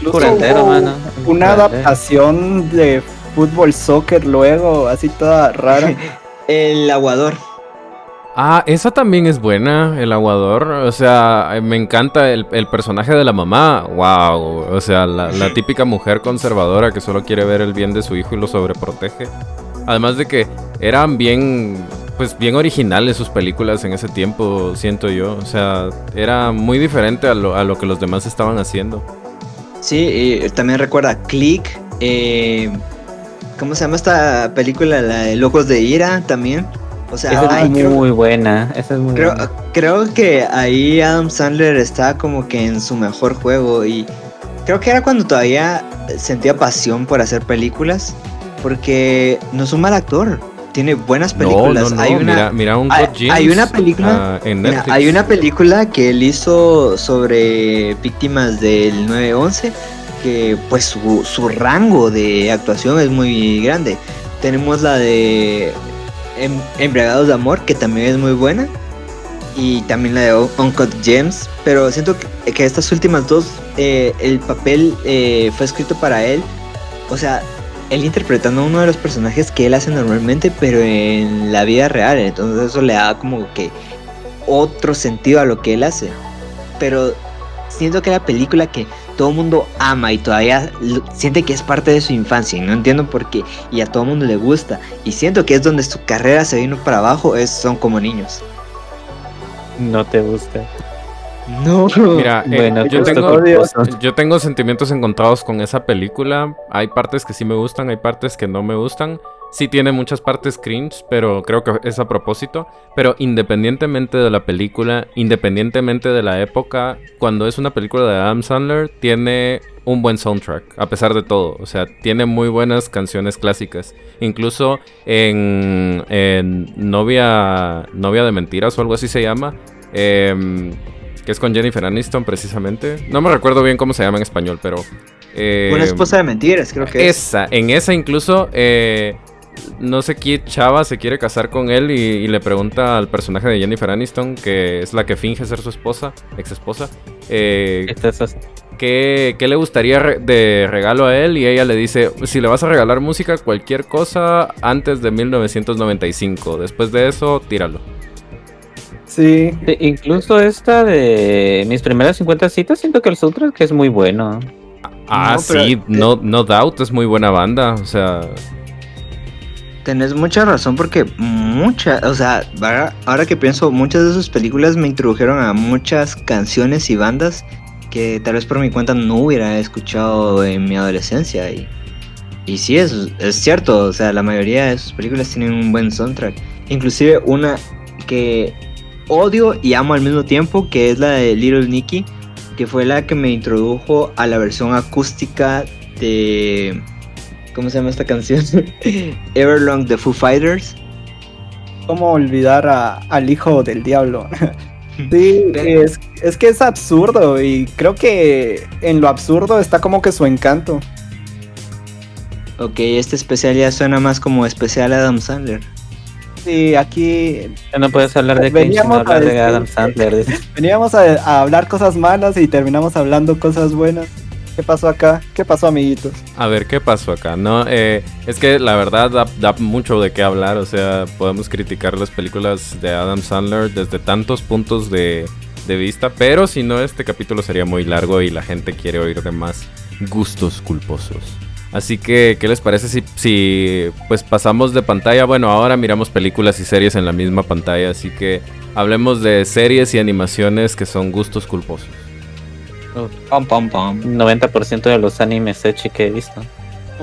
Incluso Curandero, hubo mano. Una Curandero. adaptación de fútbol, soccer luego, así toda rara. El Aguador. Ah, esa también es buena, el aguador. O sea, me encanta el, el personaje de la mamá. Wow. O sea, la, la típica mujer conservadora que solo quiere ver el bien de su hijo y lo sobreprotege. Además de que eran bien, pues bien originales sus películas en ese tiempo, siento yo. O sea, era muy diferente a lo, a lo que los demás estaban haciendo. Sí, y también recuerda Click. eh, ¿Cómo se llama esta película? La de Locos de Ira también. O sea, Esa ay, es creo, muy buena. Esa es muy creo, buena. creo que ahí Adam Sandler está como que en su mejor juego. Y creo que era cuando todavía sentía pasión por hacer películas. Porque no es un mal actor. Tiene buenas películas. no, no. hay una, mira, mira un hay- James, hay una película- ah, en Mira, hay una película que él hizo sobre víctimas del 9-11 que pues su, su rango de actuación es muy grande. Tenemos la de Em- Embriagados de Amor que también es muy buena y también la de Un- Uncut Gems, pero siento que, que estas últimas dos eh, el papel eh, fue escrito para él, o sea, él interpretando a uno de los personajes que él hace normalmente, pero en la vida real, entonces eso le da como que otro sentido a lo que él hace. Pero siento que la película que todo el mundo ama y todavía siente que es parte de su infancia y no entiendo por qué y a todo el mundo le gusta y siento que es donde su carrera se vino para abajo es son como niños. No te gusta. No. Mira, eh, Bueno, yo, gusto tengo, culposo. yo tengo sentimientos encontrados con esa película. Hay partes que sí me gustan, hay partes que no me gustan. Sí tiene muchas partes cringe, pero creo que es a propósito. Pero independientemente de la película, independientemente de la época, cuando es una película de Adam Sandler, tiene un buen soundtrack, a pesar de todo. O sea, tiene muy buenas canciones clásicas. Incluso en, en Novia, Novia de Mentiras o algo así se llama. em, que es con Jennifer Aniston precisamente. No me recuerdo bien cómo se llama en español, pero... eh, Una esposa de mentiras, creo que es. esa, en esa incluso, eh, no sé qué chava se quiere casar con él y, y le pregunta al personaje de Jennifer Aniston, que es la que finge ser su esposa, ex esposa, eh, Esta es- ¿qué, qué le gustaría re- de regalo a él? Y ella le dice, si le vas a regalar música, cualquier cosa antes de 1995. Después de eso, tíralo. Sí, Sí, incluso esta de mis primeras 50 citas, siento que el soundtrack es muy bueno. Ah, No, pero- sí, no, no Doubt es muy buena banda. O sea, Tenés mucha razón porque muchas, o sea, ahora, ahora que pienso, muchas de sus películas me introdujeron a muchas canciones y bandas que tal vez por mi cuenta no hubiera escuchado en mi adolescencia. Y, y sí, es, es cierto, o sea, la mayoría de sus películas tienen un buen soundtrack. Inclusive una que odio y amo al mismo tiempo, que es la de Little Nicky, que fue la que me introdujo a la versión acústica de... ¿Cómo se llama esta canción? Everlong de Foo Fighters. ¿cómo olvidar a- al hijo del diablo? sí, es, es que es absurdo y creo que en lo absurdo está como que su encanto. Ok, este especial ya suena más como especial Adam Sandler. Sí, aquí Ya no puedes hablar de sin Veníamos a hablar de Adam Sandler. veníamos a, a hablar cosas malas y terminamos hablando cosas buenas. ¿Qué pasó acá? ¿Qué pasó, amiguitos? a ver qué pasó acá, ¿no? Eh, es que la verdad da, da mucho de qué hablar. O sea, podemos criticar las películas de Adam Sandler desde tantos puntos de, de vista. Pero si no, este capítulo sería muy largo y la gente quiere oír de más gustos culposos. Así que, ¿qué les parece si, si pues pasamos de pantalla? Bueno, ahora miramos películas y series en la misma pantalla, así que hablemos de series y animaciones que son gustos culposos. Pom, pom, pom. 90% de los animes echi que he visto.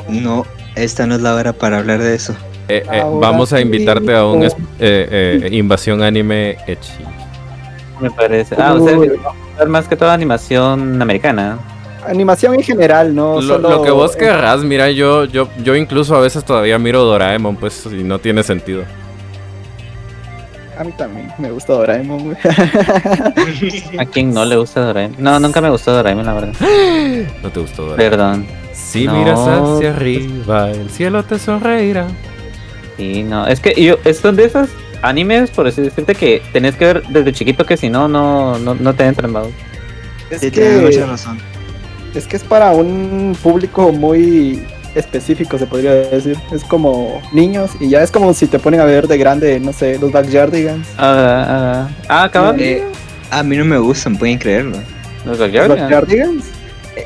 No, esta no es la hora para hablar de eso. Eh, eh, vamos a invitarte a un oh. eh, eh, invasión anime Echi. Me parece. Ah, o sea, Uy. que vamos a hablar más que toda animación americana. Animación en general, no Lo, solo... lo que vos querrás, mira, yo, yo, yo incluso a veces todavía miro Doraemon, pues, y no tiene sentido. A mí también me gusta Doraemon, güey. ¿A quién no le gusta Doraemon? No, nunca me gustó Doraemon, la verdad. No te gustó Doraemon. Perdón. Si No. miras hacia arriba, el cielo te sonreirá. Sí, no. Es que yo, es- son de esos animes, por así decirte, que tenés que ver desde chiquito que si no, no, no, no te entran, vamos. Es Sí, tienes mucha que, razón. Es que es para un público muy específico, se podría decir. Es como niños y ya es como si te ponen a ver de grande, no sé, los Backyardigans. Ah, ah, ah, acaban. Eh, a mí no me gustan, pueden creerlo. Los ¿Los Backyardigans.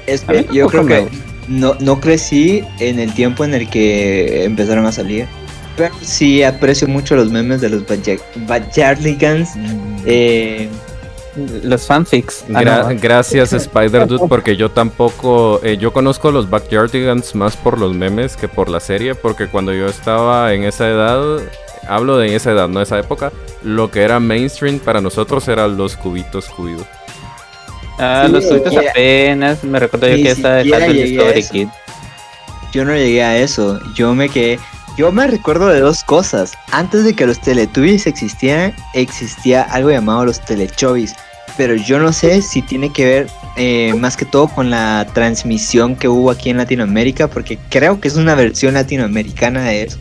Es A mí que yo creo que no, no crecí en el tiempo en el que empezaron a salir. Pero sí aprecio mucho los memes de los Backyar- Backyardigans. Eh, Los fanfics. Ah, Gra- no. Gracias Spider Dude porque yo tampoco eh, yo conozco los Backyardigans más por los memes que por la serie porque cuando yo estaba en esa edad hablo de esa edad no esa época lo que era mainstream para nosotros eran los cubitos cubidos Ah, Sí, los siquiera- apenas. Me recuerdo yo que estaba dejando el Discovery. Kid. yo no llegué a eso. Yo me quedé. Yo me recuerdo de dos cosas. Antes de que los Teletubbies existieran, existía algo llamado los Telechobies. Pero yo no sé si tiene que ver eh, más que todo con la transmisión que hubo aquí en Latinoamérica, porque creo que es una versión latinoamericana de eso.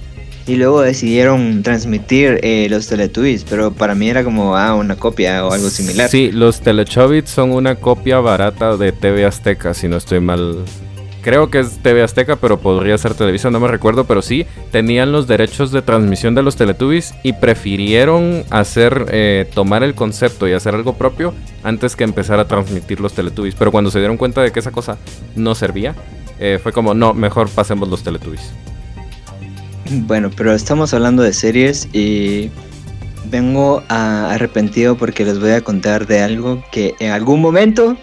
Y luego decidieron transmitir eh, los Teletubbies, pero para mí era como ah, una copia o algo similar. Sí, los Telechobits son una copia barata de TV Azteca, si no estoy mal. Creo que es TV Azteca, pero podría ser Televisa, no me recuerdo, pero sí, tenían los derechos de transmisión de los Teletubbies y prefirieron hacer, eh, tomar el concepto y hacer algo propio antes que empezar a transmitir los Teletubbies. Pero cuando se dieron cuenta de que esa cosa no servía, eh, fue como, no, mejor pasemos los Teletubbies. Bueno, pero estamos hablando de series y vengo a- arrepentido porque les voy a contar de algo que en algún momento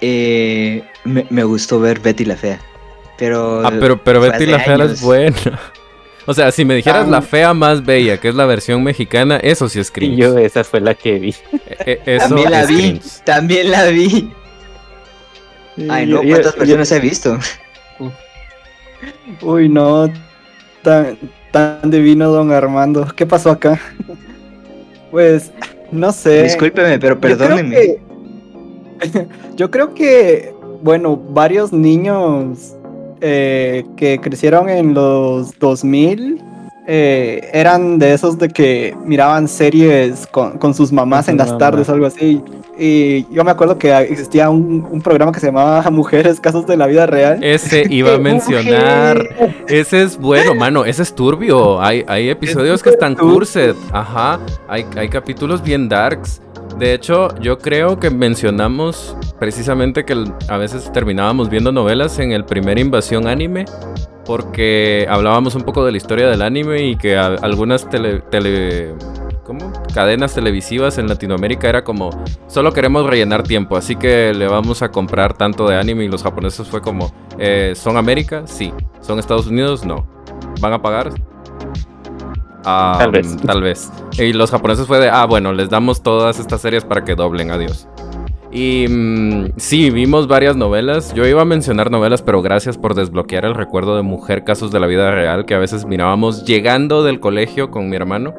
eh, me, me gustó ver Betty la Fea. Pero, Ah, pero, pero Betty la Fea años. es buena. O sea, si me dijeras Ah. la fea más bella, que es la versión mexicana, eso sí es Y cringe. yo esa fue la que vi. E- e- eso También la es vi, cringe. también la vi. Ay, no, Yo- ¿cuántas yo- versiones he visto? Uy, no. Tan, tan divino, don Armando. ¿Qué pasó acá? Pues, no sé. Discúlpeme, pero Yo creo perdónenme. Yo creo que, bueno, varios niños eh, que crecieron en los 2000 eh, eran de esos de que miraban series con, con sus mamás Con en las tardes algo así. Y yo me acuerdo que existía un, un programa que se llamaba Mujeres, Casos de la Vida Real. Ese iba a mencionar. Ese es bueno, mano. Ese es turbio. Hay, hay episodios que están turbio. cursed. Ajá. Hay, hay capítulos bien darks. De hecho, yo creo que mencionamos precisamente que a veces terminábamos viendo novelas en el primer Invasión Anime. Porque hablábamos un poco de la historia del anime y que algunas tele, cadenas televisivas en Latinoamérica era como solo queremos rellenar tiempo, así que le vamos a comprar tanto de anime y los japoneses fue como eh, ¿son América? Sí. ¿Son Estados Unidos? No. ¿Van a pagar? Ah, Tal vez. Tal vez. Y los japoneses fue de, ah, bueno, les damos todas estas series para que doblen, adiós. Y mm, sí, vimos varias novelas. Yo iba a mencionar novelas, pero gracias por desbloquear el recuerdo de Mujer Casos de la Vida Real que a veces mirábamos llegando del colegio con mi hermano.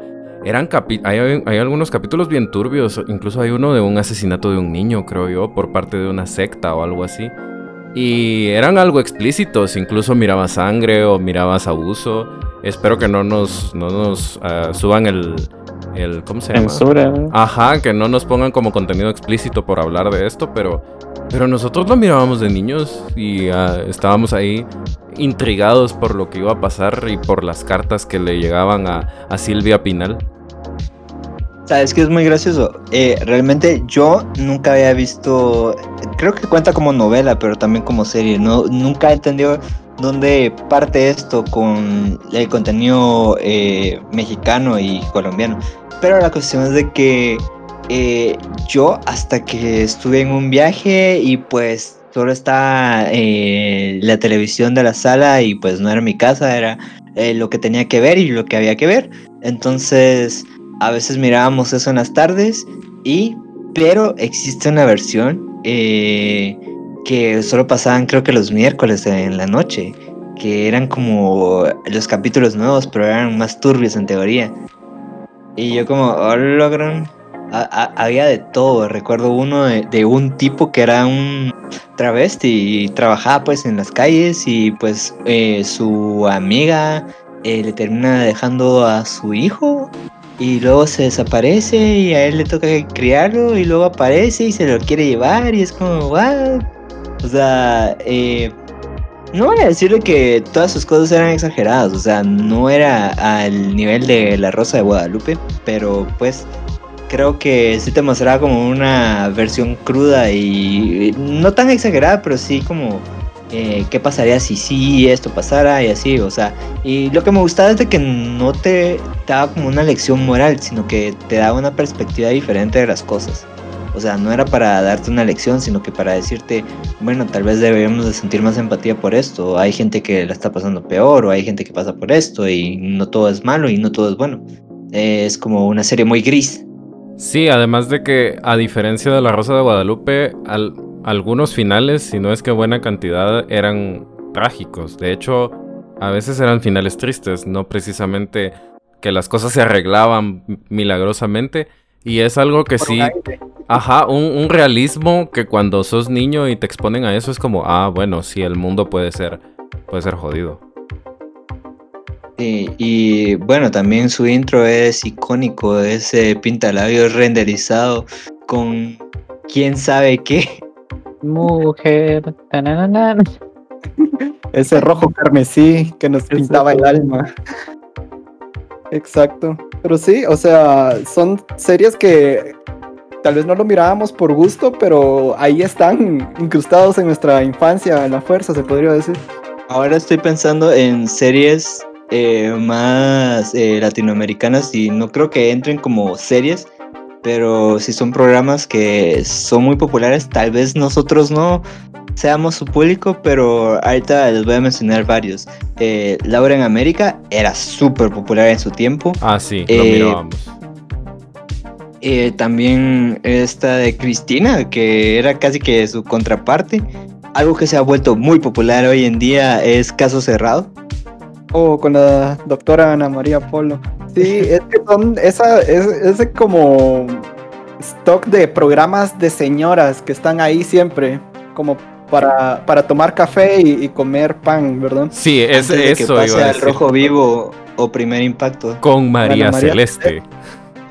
Eran capi hay, hay algunos capítulos bien turbios, incluso hay uno de un asesinato de un niño, creo yo, por parte de una secta o algo así. Y eran algo explícitos, incluso mirabas sangre o mirabas abuso. Espero que no nos, no nos ah, suban el, el... ¿Cómo se llama? Censura. Ajá, que no nos pongan como contenido explícito por hablar de esto, pero, pero nosotros lo mirábamos de niños y ah, estábamos ahí intrigados por lo que iba a pasar y por las cartas que le llegaban a, a Silvia Pinal. Sabes que es muy gracioso. Eh, realmente yo nunca había visto, creo que cuenta como novela, pero también como serie. No, nunca he entendido dónde parte esto con el contenido eh, mexicano y colombiano. Pero la cuestión es de que eh, yo hasta que estuve en un viaje y pues solo estaba eh, la televisión de la sala y pues no era mi casa, era eh, lo que tenía que ver y lo que había que ver. Entonces a veces mirábamos eso en las tardes y pero existe una versión eh, que solo pasaban creo que los miércoles en la noche que eran como los capítulos nuevos pero eran más turbios en teoría. Y yo como oh, logran había de todo. Recuerdo uno de, un tipo que era un travesti y trabajaba pues en las calles y pues eh, su amiga eh, le termina dejando a su hijo y luego se desaparece y a él le toca criarlo y luego aparece y se lo quiere llevar y es como, what? O sea, eh, no voy a decirle que todas sus cosas eran exageradas, o sea, no era al nivel de La Rosa de Guadalupe, pero pues creo que sí te mostraba como una versión cruda y no tan exagerada, pero sí como eh, qué pasaría si sí esto pasara y así, o sea, y lo que me gustaba es de que no te daba como una lección moral, sino que te daba una perspectiva diferente de las cosas. O sea, no era para darte una lección, sino que para decirte, bueno, tal vez deberíamos de sentir más empatía por esto. Hay gente que la está pasando peor, o hay gente que pasa por esto, y no todo es malo y no todo es bueno. Eh, es como una serie muy gris. Sí, además de que, a diferencia de La Rosa de Guadalupe, al, algunos finales, si no es que buena cantidad, eran trágicos. De hecho, a veces eran finales tristes, no precisamente que las cosas se arreglaban milagrosamente. Y es algo que sí, ajá, un, un, realismo que cuando sos niño y te exponen a eso es como, ah, bueno, sí, el mundo puede ser, puede ser jodido. Sí, y bueno, también su intro es icónico, ese pintalabios renderizado con quién sabe qué. Mujer. Ese rojo carmesí que nos pintaba el alma. Exacto. Pero sí, o sea, son series que tal vez no lo mirábamos por gusto, pero ahí están incrustados en nuestra infancia, en la fuerza, se podría decir. Ahora estoy pensando en series eh, más eh, latinoamericanas y no creo que entren como series, pero si son programas que son muy populares, tal vez nosotros no seamos su público, pero ahorita les voy a mencionar varios. Eh, Laura en América era súper popular en su tiempo. Ah, sí, lo mirábamos. Eh, también esta de Cristina, que era casi que su contraparte. Algo que se ha vuelto muy popular hoy en día es Caso Cerrado. O oh, con la doctora Ana María Polo. Sí, es que son esa, es, es como stock de programas de señoras que están ahí siempre, como para, para tomar café y, y, comer pan, ¿verdad? Sí, es Antes de eso. Que pase al rojo vivo o primer impacto. Con María, María Celeste.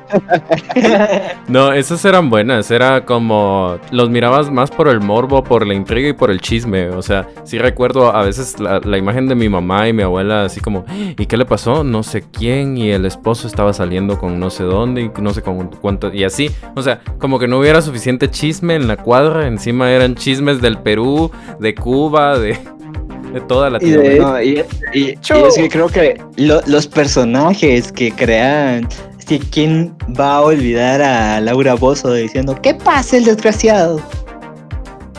No, esas eran buenas, era como los mirabas más por el morbo, por la intriga y por el chisme. O sea, sí recuerdo a veces la, la imagen de mi mamá y mi abuela así como, ¿y qué le pasó? No sé quién y el esposo estaba saliendo con no sé dónde y no sé con cuánto y así. O sea, como que no hubiera suficiente chisme en la cuadra, encima eran chismes del Perú, de Cuba, de, de toda la Y, de- no, y- y- y es que creo que lo- los personajes que crean. Que quién va a olvidar a Laura Bozo diciendo ¿Qué pasa el desgraciado?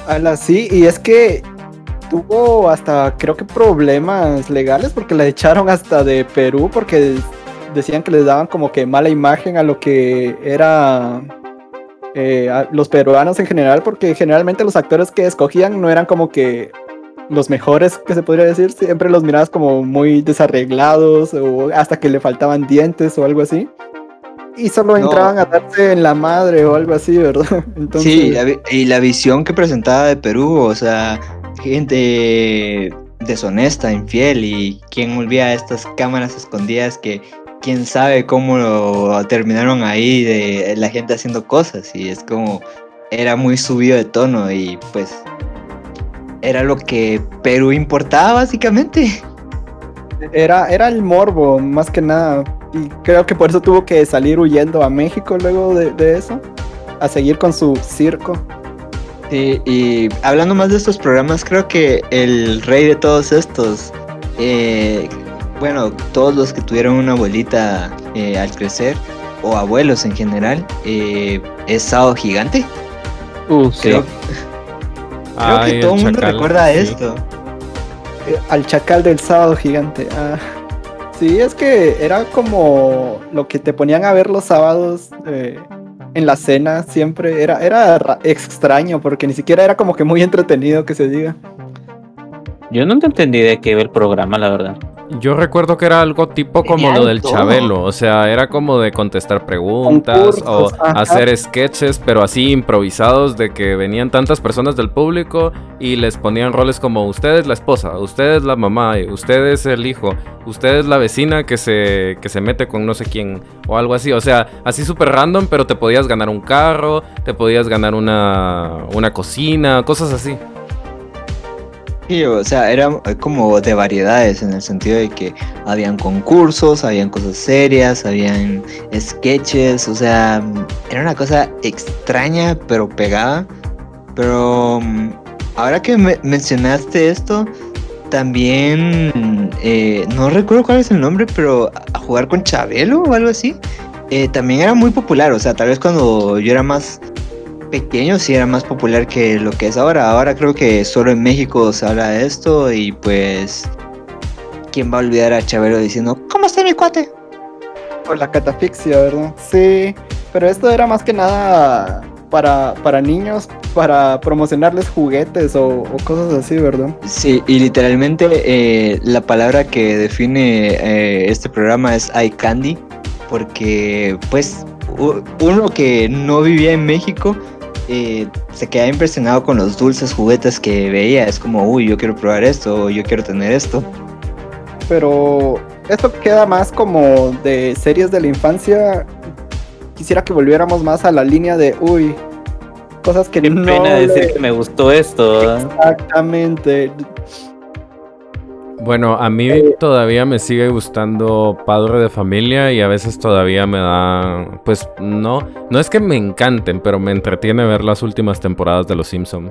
Ala, sí, y es que tuvo hasta, creo que problemas legales porque la echaron hasta de Perú porque decían que les daban como que mala imagen a lo que era eh, los peruanos en general porque generalmente los actores que escogían no eran como que los mejores que se podría decir, siempre los mirabas como muy desarreglados o hasta que le faltaban dientes o algo así. Y solo No. entraban a darse en la madre o algo así, ¿verdad? Entonces, Sí, la y la visión que presentaba de Perú, o sea, gente deshonesta, infiel, y quién olvida estas cámaras escondidas que quién sabe cómo lo terminaron ahí de la gente haciendo cosas, y es como era muy subido de tono y pues era lo que Perú importaba básicamente. Era, era el morbo, más que nada. Y creo que por eso tuvo que salir huyendo a México luego de, de eso. A seguir con su circo. Sí, y hablando más de estos programas, creo que el rey de todos estos, eh, bueno, todos los que tuvieron una abuelita eh, al crecer, o abuelos en general, eh, es Sábado Gigante. Uh, sí. Creo, creo Ay, que todo el mundo chacal, recuerda sí. esto. Eh, al chacal del sábado gigante. Ah, sí, es que era como lo que te ponían a ver los sábados eh, en la cena siempre. Era, era ra- extraño porque ni siquiera era como que muy entretenido que se diga. Yo nunca entendí de qué iba el programa, la verdad. Yo recuerdo que era algo tipo como lo de del todo. Chabelo, o sea, era como de contestar preguntas o ajá. hacer sketches, pero así improvisados de que venían tantas personas del público y les ponían roles como usted es la esposa, usted es la mamá, y usted es el hijo, usted es la vecina que se, que se mete con no sé quién o algo así, o sea, así súper random, pero te podías ganar un carro, te podías ganar una, una cocina, cosas así. Sí, o sea, era como de variedades en el sentido de que habían concursos, habían cosas serias, habían sketches, o sea, era una cosa extraña pero pegada. Pero mm, ahora que me mencionaste esto, también, eh, no recuerdo cuál es el nombre, pero a jugar con Chabelo o algo así, eh, también era muy popular, o sea, tal vez cuando yo era más pequeño sí era más popular que lo que es ahora. Ahora creo que solo en México se habla de esto y pues ¿quién va a olvidar a Chabelo diciendo ¿Cómo está mi cuate? Por la catafixia, ¿verdad? Sí, pero esto era más que nada para, para niños, para promocionarles juguetes o, o cosas así, ¿verdad? Sí, y literalmente eh, la palabra que define eh, este programa es eye candy porque pues uno que no vivía en México eh, se queda impresionado con los dulces juguetes que veía. Es como, uy, yo quiero probar esto, yo quiero tener esto. Pero esto queda más como de series de la infancia. Quisiera que volviéramos más a la línea de, uy, cosas que Qué no... pena le- decir que me gustó esto. ¿verdad? Exactamente. Bueno, a mí Eh, todavía me sigue gustando Padre de Familia y a veces todavía me da, pues no, no es que me encanten, pero me entretiene ver las últimas temporadas de Los Simpson.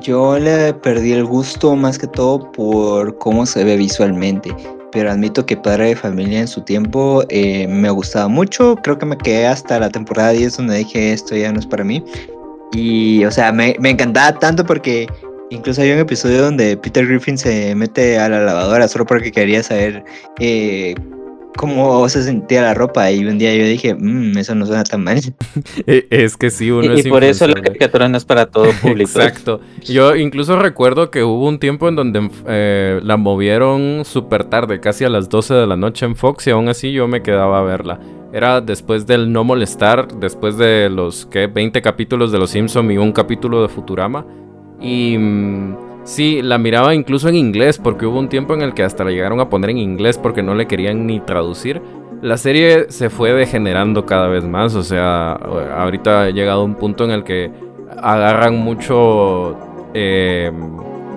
Yo le perdí el gusto más que todo por cómo se ve visualmente. Pero admito que Padre de Familia en su tiempo eh, me gustaba mucho. Creo que me quedé hasta la temporada 10 donde dije esto ya no es para mí. Y, o sea, me, me encantaba tanto porque incluso hay un episodio donde Peter Griffin se mete a la lavadora solo porque quería saber eh, cómo se sentía la ropa. Y un día yo dije, "Mm, eso no suena tan mal. E- Es que sí, uno Y, es y por eso la caricatura no es para todo público. Exacto. Yo incluso recuerdo que hubo un tiempo en donde eh, la movieron súper tarde, casi a las 12 de la noche en Fox, y aún así yo me quedaba a verla. Era después del no molestar, después de los ¿qué? 20 capítulos de Los Simpson y un capítulo de Futurama. Y mm, sí, la miraba incluso en inglés, porque hubo un tiempo en el que hasta la llegaron a poner en inglés porque no le querían ni traducir. la serie se fue degenerando cada vez más. O sea, ahorita ha llegado un punto en el que agarran mucho. eh,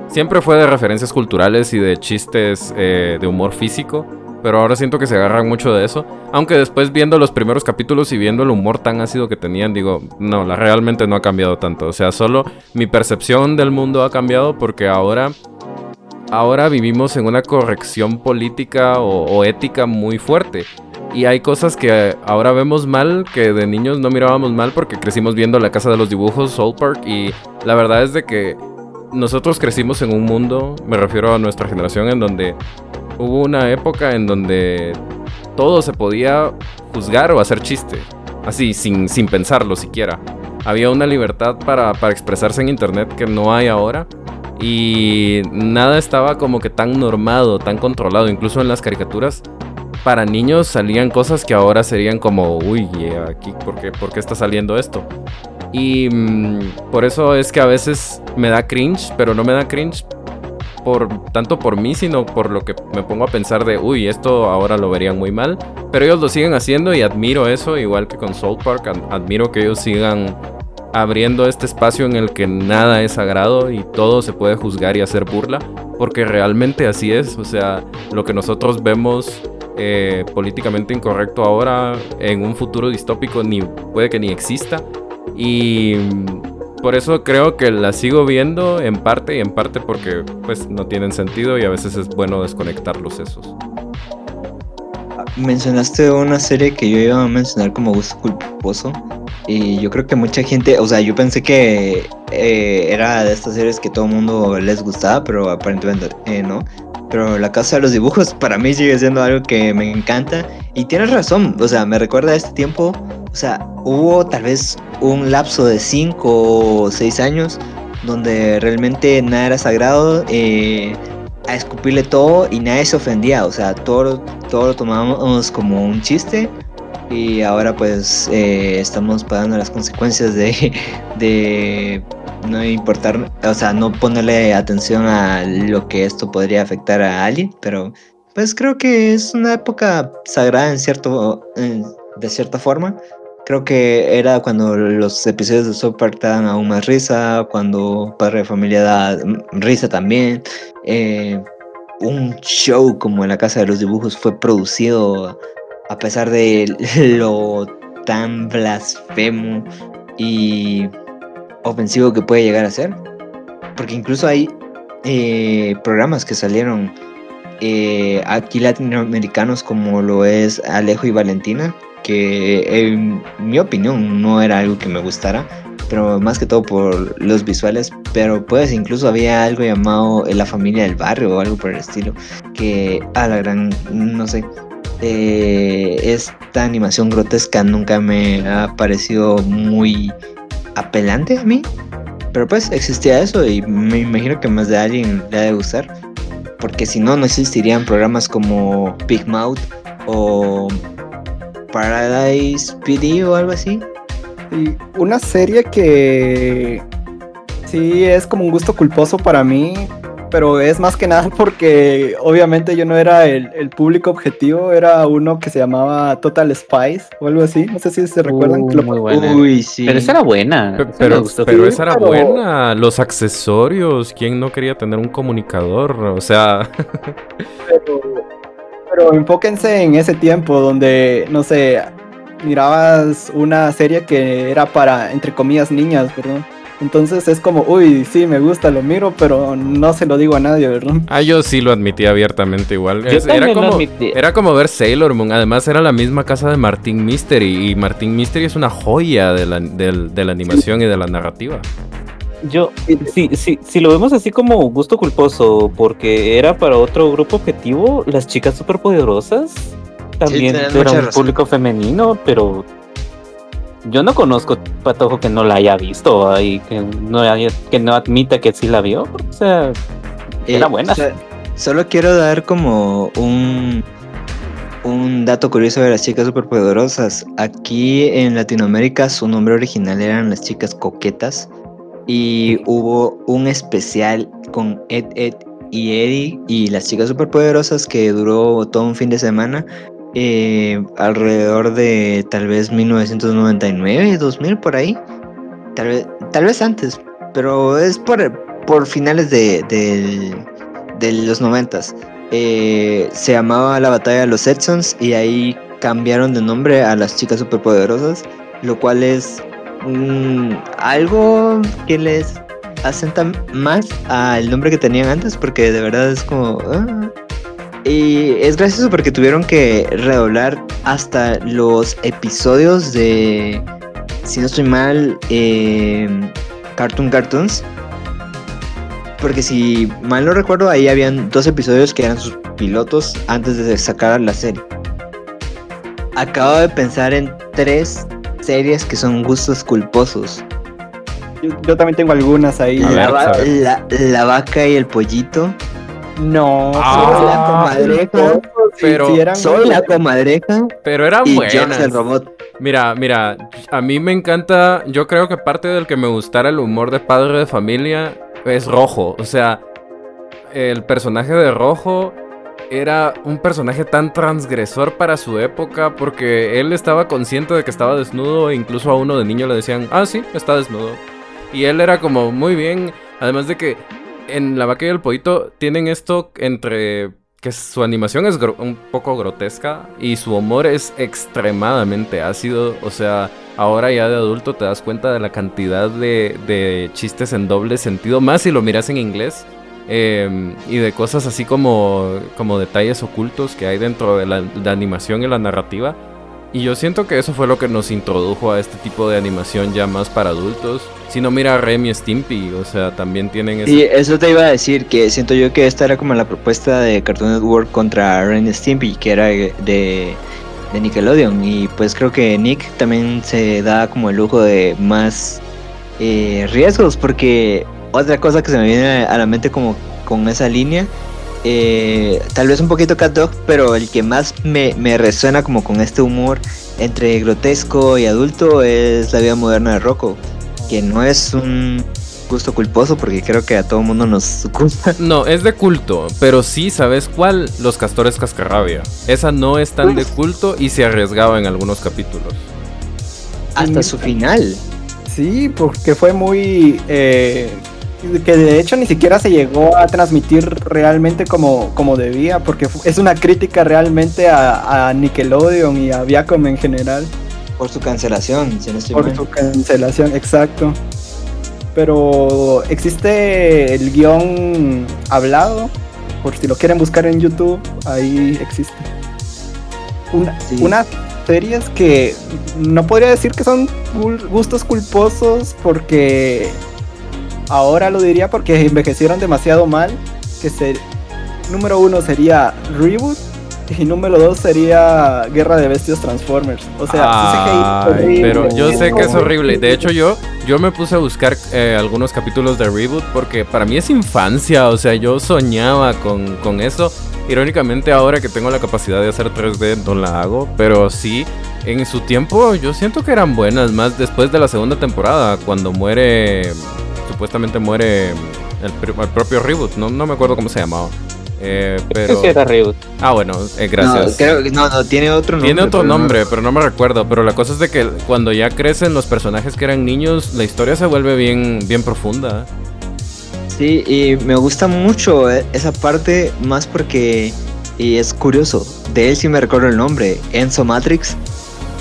siempre fue de referencias culturales y de chistes eh, de humor físico. Pero ahora siento que se agarran mucho de eso. Aunque después viendo los primeros capítulos y viendo el humor tan ácido que tenían, digo, no, la realmente no ha cambiado tanto. O sea, solo mi percepción del mundo ha cambiado porque ahora ahora vivimos en una corrección política o, o ética muy fuerte. Y hay cosas que ahora vemos mal, que de niños no mirábamos mal porque crecimos viendo La Casa de los Dibujos, Soul Park, y la verdad es de que nosotros crecimos en un mundo, me refiero a nuestra generación, en donde hubo una época en donde todo se podía juzgar o hacer chiste, así, sin, sin pensarlo siquiera. Había una libertad para, para expresarse en internet que no hay ahora. Y nada estaba como que tan normado, tan controlado. Incluso en las caricaturas, para niños salían cosas que ahora serían como, uy, aquí, ¿por qué, por qué está saliendo esto? Y mm, por eso es que a veces me da cringe, pero no me da cringe por tanto por mí, sino por lo que me pongo a pensar de, uy, esto ahora lo verían muy mal. Pero ellos lo siguen haciendo y admiro eso, igual que con Soul Park, ad- admiro que ellos sigan abriendo este espacio en el que nada es sagrado y todo se puede juzgar y hacer burla, porque realmente así es, o sea, lo que nosotros vemos eh, políticamente incorrecto ahora en un futuro distópico ni puede que ni exista y por eso creo que la sigo viendo en parte y en parte porque pues no tienen sentido y a veces es bueno desconectar los sesos. Mencionaste una serie que yo iba a mencionar como gusto culposo. Y yo creo que mucha gente, o sea, yo pensé que eh, era de estas series que todo el mundo les gustaba, pero aparentemente eh, no. Pero La Casa de los Dibujos para mí sigue siendo algo que me encanta. Y tienes razón, o sea, me recuerda a este tiempo. O sea, hubo tal vez un lapso de 5 o 6 años donde realmente nada era sagrado. eh, a escupirle todo y nadie se ofendía, o sea, todo, todo lo tomábamos como un chiste y ahora pues eh, estamos pagando las consecuencias de, de no importar, o sea, no ponerle atención a lo que esto podría afectar a alguien, pero pues creo que es una época sagrada en cierto, de cierta forma. Creo que era cuando los episodios de South Park daban aún más risa, cuando Padre de Familia da risa también. Eh, un show como La Casa de los Dibujos fue producido a pesar de lo tan blasfemo y ofensivo que puede llegar a ser. Porque incluso hay eh, programas que salieron eh, aquí latinoamericanos como lo es Alejo y Valentina, que en mi opinión no era algo que me gustara, pero más que todo por los visuales, pero pues incluso había algo llamado La familia del barrio o algo por el estilo, que a la gran, no sé, eh, esta animación grotesca nunca me ha parecido muy apelante a mí, pero pues existía eso y me imagino que más de alguien le ha de gustar, porque si no, no existirían programas como Big Mouth o Paradise PD o algo así. Y una serie que sí es como un gusto culposo para mí, pero es más que nada porque obviamente yo no era el, el público objetivo, era uno que se llamaba Total Spice o algo así, no sé si se recuerdan. que Uh, lo- muy buena. Uy, sí. Pero esa era buena. Pero, gustó. pero Sí, esa era pero- buena. Los accesorios. ¿Quién no quería tener un comunicador? O sea, pero, pero enfóquense en ese tiempo donde, no sé, mirabas una serie que era para, entre comillas, niñas, ¿verdad? Entonces es como, uy, sí, me gusta, lo miro, pero no se lo digo a nadie, ¿verdad? ah, yo sí lo admití abiertamente igual. Yo Es- era, como, admití. era como ver Sailor Moon. Además, era la misma casa de Martin Mystery. Y Martin Mystery es una joya de la, de la animación y de la narrativa. Yo, si, si, si lo vemos así como gusto culposo, porque era para otro grupo objetivo, las chicas superpoderosas también tenés era un razón. público femenino, pero yo no conozco patojo que no la haya visto y que no, haya- que no admita que sí la vio. O sea, era Eh, buena. so- solo quiero dar como un, un dato curioso de las chicas superpoderosas. Aquí en Latinoamérica su nombre original eran las chicas coquetas y hubo un especial con Ed, Ed y Eddie y las chicas superpoderosas que duró todo un fin de semana eh, alrededor de tal vez 1999, 2000 por ahí. Tal vez, tal vez antes, pero es por, por finales de, del- de los noventas. Eh, se llamaba La Batalla de los Edsons y ahí cambiaron de nombre a las chicas superpoderosas, lo cual es mm, algo que les asenta más al nombre que tenían antes, porque de verdad es como... ah. Y es gracioso porque tuvieron que redoblar hasta los episodios de, si no estoy mal, eh, Cartoon Cartoons. Porque si mal no recuerdo, ahí habían dos episodios que eran sus pilotos antes de sacar la serie. Acabo de pensar en tres series que son gustos culposos. Yo, yo también tengo algunas ahí. Ver, La, va- la- la vaca y el pollito. No, Ah, soy la comadreja. Pero sí, eran- Soy la comadreja Pero eran y buenas. el robot. Mira, mira, a mí me encanta, yo creo que parte del que me gustara el humor de padre de familia es Rojo. O sea, el personaje de Rojo era un personaje tan transgresor para su época porque él estaba consciente de que estaba desnudo e incluso a uno de niño le decían, ah, sí, está desnudo. Y él era como muy bien, además de que en La vaca y el pollito tienen esto entre que su animación es un poco grotesca y su humor es extremadamente ácido. O sea, ahora ya de adulto te das cuenta de la cantidad de, de chistes en doble sentido, más si lo miras en inglés. Eh, y de cosas así como, como detalles ocultos que hay dentro de la, la animación y la narrativa. Y yo siento que eso fue lo que nos introdujo a este tipo de animación ya más para adultos. Si no mira a Remy y Stimpy, o sea, también tienen ese... Y eso te iba a decir, que siento yo que esta era como la propuesta de Cartoon Network contra Ren y Stimpy, que era de, de Nickelodeon. Y pues creo que Nick también se da como el lujo de más eh, riesgos, porque otra cosa que se me viene a la mente como con esa línea, eh, tal vez un poquito Cat Dog, pero el que más me, me resuena como con este humor entre grotesco y adulto es la vida moderna de Rocco, que no es un gusto culposo porque creo que a todo mundo nos gusta. No, es de culto, pero sí, ¿sabes cuál? Los castores cascarrabia. Esa no es tan de culto y se arriesgaba en algunos capítulos. Hasta su final. Sí, porque fue muy... eh, que de hecho ni siquiera se llegó a transmitir realmente como, como debía, porque es una crítica realmente a, a Nickelodeon y a Viacom en general. Por su cancelación, si no estoy Por mal. su cancelación, exacto. Pero existe el guion hablado, por si lo quieren buscar en YouTube, ahí existe. Una- Sí. Unas series que no podría decir que son gustos culposos porque ahora lo diría porque envejecieron demasiado mal. Que número uno sería Reboot y número dos sería Guerra de Bestias Transformers. O sea, Ay, CGI horrible. pero yo sé que es horrible. De hecho, yo, yo me puse a buscar eh, algunos capítulos de Reboot porque para mí es infancia. O sea, yo soñaba con, con eso. Irónicamente, ahora que tengo la capacidad de hacer 3D, no la hago. Pero sí, en su tiempo yo siento que eran buenas. Más después de la segunda temporada, cuando muere. Supuestamente muere el, pr- el propio Reboot. No, no me acuerdo cómo se llamaba. Eh, pero. Sí, era reboot. Ah, bueno, eh, gracias. No, creo que no, no, tiene otro nombre. Tiene otro pero no- nombre, pero no me recuerdo. Pero la cosa es de que cuando ya crecen los personajes que eran niños, la historia se vuelve bien, bien profunda. Sí, y me gusta mucho eh, esa parte, más porque, y es curioso, de él sí me recuerdo el nombre, Enzo Matrix,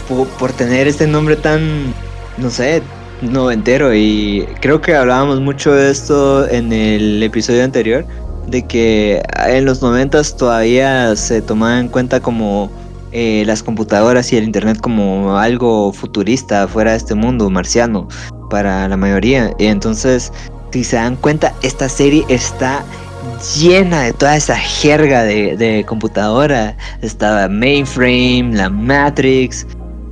por, por tener este nombre tan, no sé, noventero. Y creo que hablábamos mucho de esto en el episodio anterior, de que en los noventas todavía se tomaba en cuenta como eh, las computadoras y el internet como algo futurista fuera de este mundo marciano para la mayoría. Y entonces si se dan cuenta, esta serie está llena de toda esa jerga de, de computadora. Estaba Mainframe, la Matrix,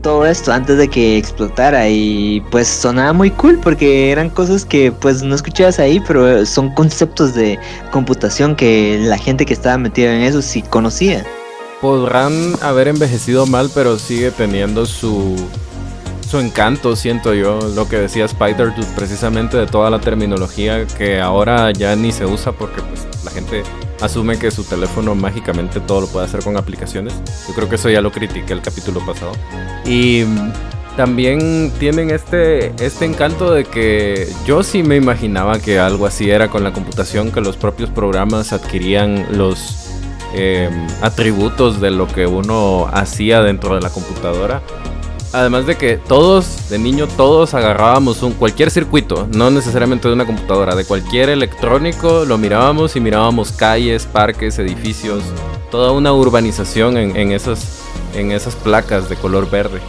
todo esto antes de que explotara. Y pues sonaba muy cool porque eran cosas que pues no escuchabas ahí, pero son conceptos de computación que la gente que estaba metida en eso sí conocía. Podrán haber envejecido mal, pero sigue teniendo su, su encanto, siento yo. Lo que decía Spider precisamente de toda la terminología que ahora ya ni se usa porque pues, la gente asume que su teléfono mágicamente todo lo puede hacer con aplicaciones. Yo creo que eso ya lo critiqué el capítulo pasado. Y también tienen este, este encanto de que yo sí me imaginaba que algo así era con la computación, que los propios programas adquirían los eh, atributos de lo que uno hacía dentro de la computadora. Además de que todos, de niño, todos agarrábamos un cualquier circuito, no necesariamente de una computadora, de cualquier electrónico, lo mirábamos y mirábamos calles, parques, edificios, toda una urbanización en, en esas, en esas placas de color verde.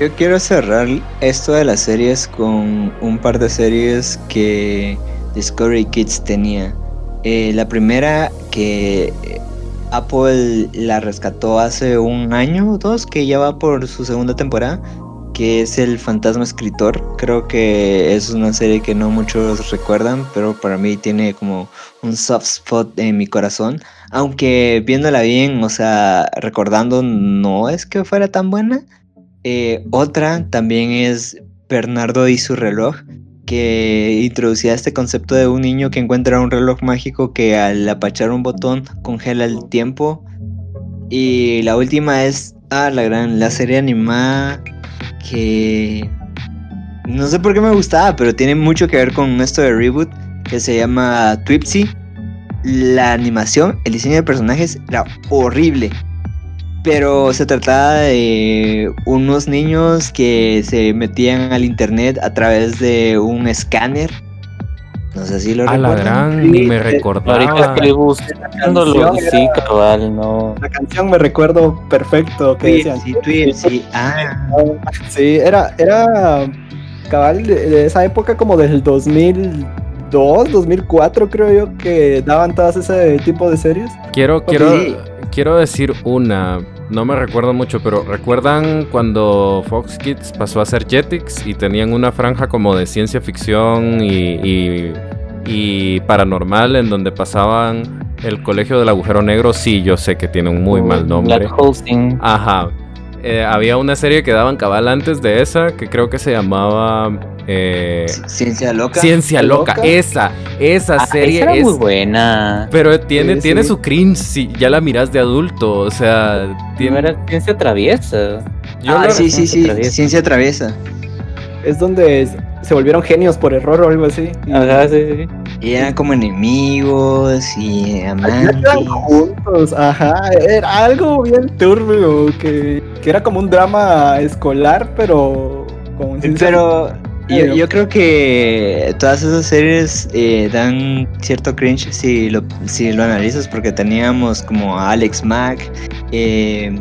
Yo quiero cerrar esto de las series con un par de series que Discovery Kids tenía. Eh, la primera que Apple la rescató hace un año o dos, que ya va por su segunda temporada, que es El Fantasma Escritor. Creo que es una serie que no muchos recuerdan, pero para mí tiene como un soft spot en mi corazón. Aunque viéndola bien, o sea, recordando, no es que fuera tan buena. Eh, otra también es Bernardo y su reloj, que introducía este concepto de un niño que encuentra un reloj mágico que al apachar un botón congela el tiempo. Y la última es, ah, la gran, la serie animada que no sé por qué me gustaba, pero tiene mucho que ver con esto de reboot que se llama Twipsy. La animación, el diseño de personajes era horrible. Pero se trataba de unos niños que se metían al internet a través de un escáner. No sé si lo A la recuerdan. gran, ni me Sí, recordaba. Ahorita estoy buscándolo. Sí, cabal, no. La canción me recuerdo perfecto que decían. Twipsy, Twipsy, ah. Sí, era, era cabal de, esa época como del 2002, 2004 creo yo que daban todas ese tipo de series. Quiero, quiero, Sí. quiero decir una. No me recuerdo mucho, pero ¿recuerdan cuando Fox Kids pasó a ser Jetix y tenían una franja como de ciencia ficción y, y- y paranormal en donde pasaban el colegio del agujero negro? Sí, yo sé que tiene un muy mal nombre. Black. Ajá. Eh, había una serie que daban cabal antes de esa que creo que se llamaba eh, Ciencia loca. Ciencia Loca. Loca. Esa, esa Ah, serie esa era es muy buena. pero tiene, Sí, tiene sí. su cringe si ya la miras de adulto. O sea, Tiene tiene. era ciencia traviesa. Yo ah, sí, sí, sí. Traviesa. Ciencia traviesa. Es donde es- se volvieron genios por error o algo así. Y- Ajá, sí, sí. Y eran como enemigos y amantes. juntos, ajá, era algo bien turbio, que, que era como un drama escolar, pero con ciencia Pero yo, yo creo que todas esas series eh, dan cierto cringe si lo, si lo analizas, porque teníamos como a Alex Mack, eh,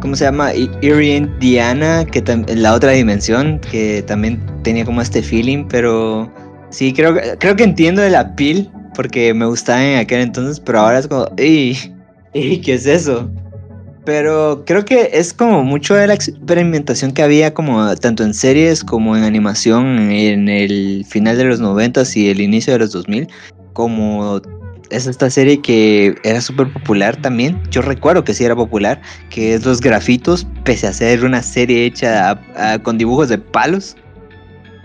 ¿cómo se llama? Erie Diana, que la otra dimensión, que también tenía como este feeling, pero sí, creo, que- creo que entiendo el appeal, porque me gustaba en aquel entonces, pero ahora es como. ¡ey! ¿Qué es eso? Pero creo que es como mucho de la experimentación que había como tanto en series como en animación en el final de los 90 y el inicio de los 2000, como es esta serie que era súper popular también. Yo recuerdo que sí era popular, que es Los Grafitos, pese a ser una serie hecha a- a- con dibujos de palos.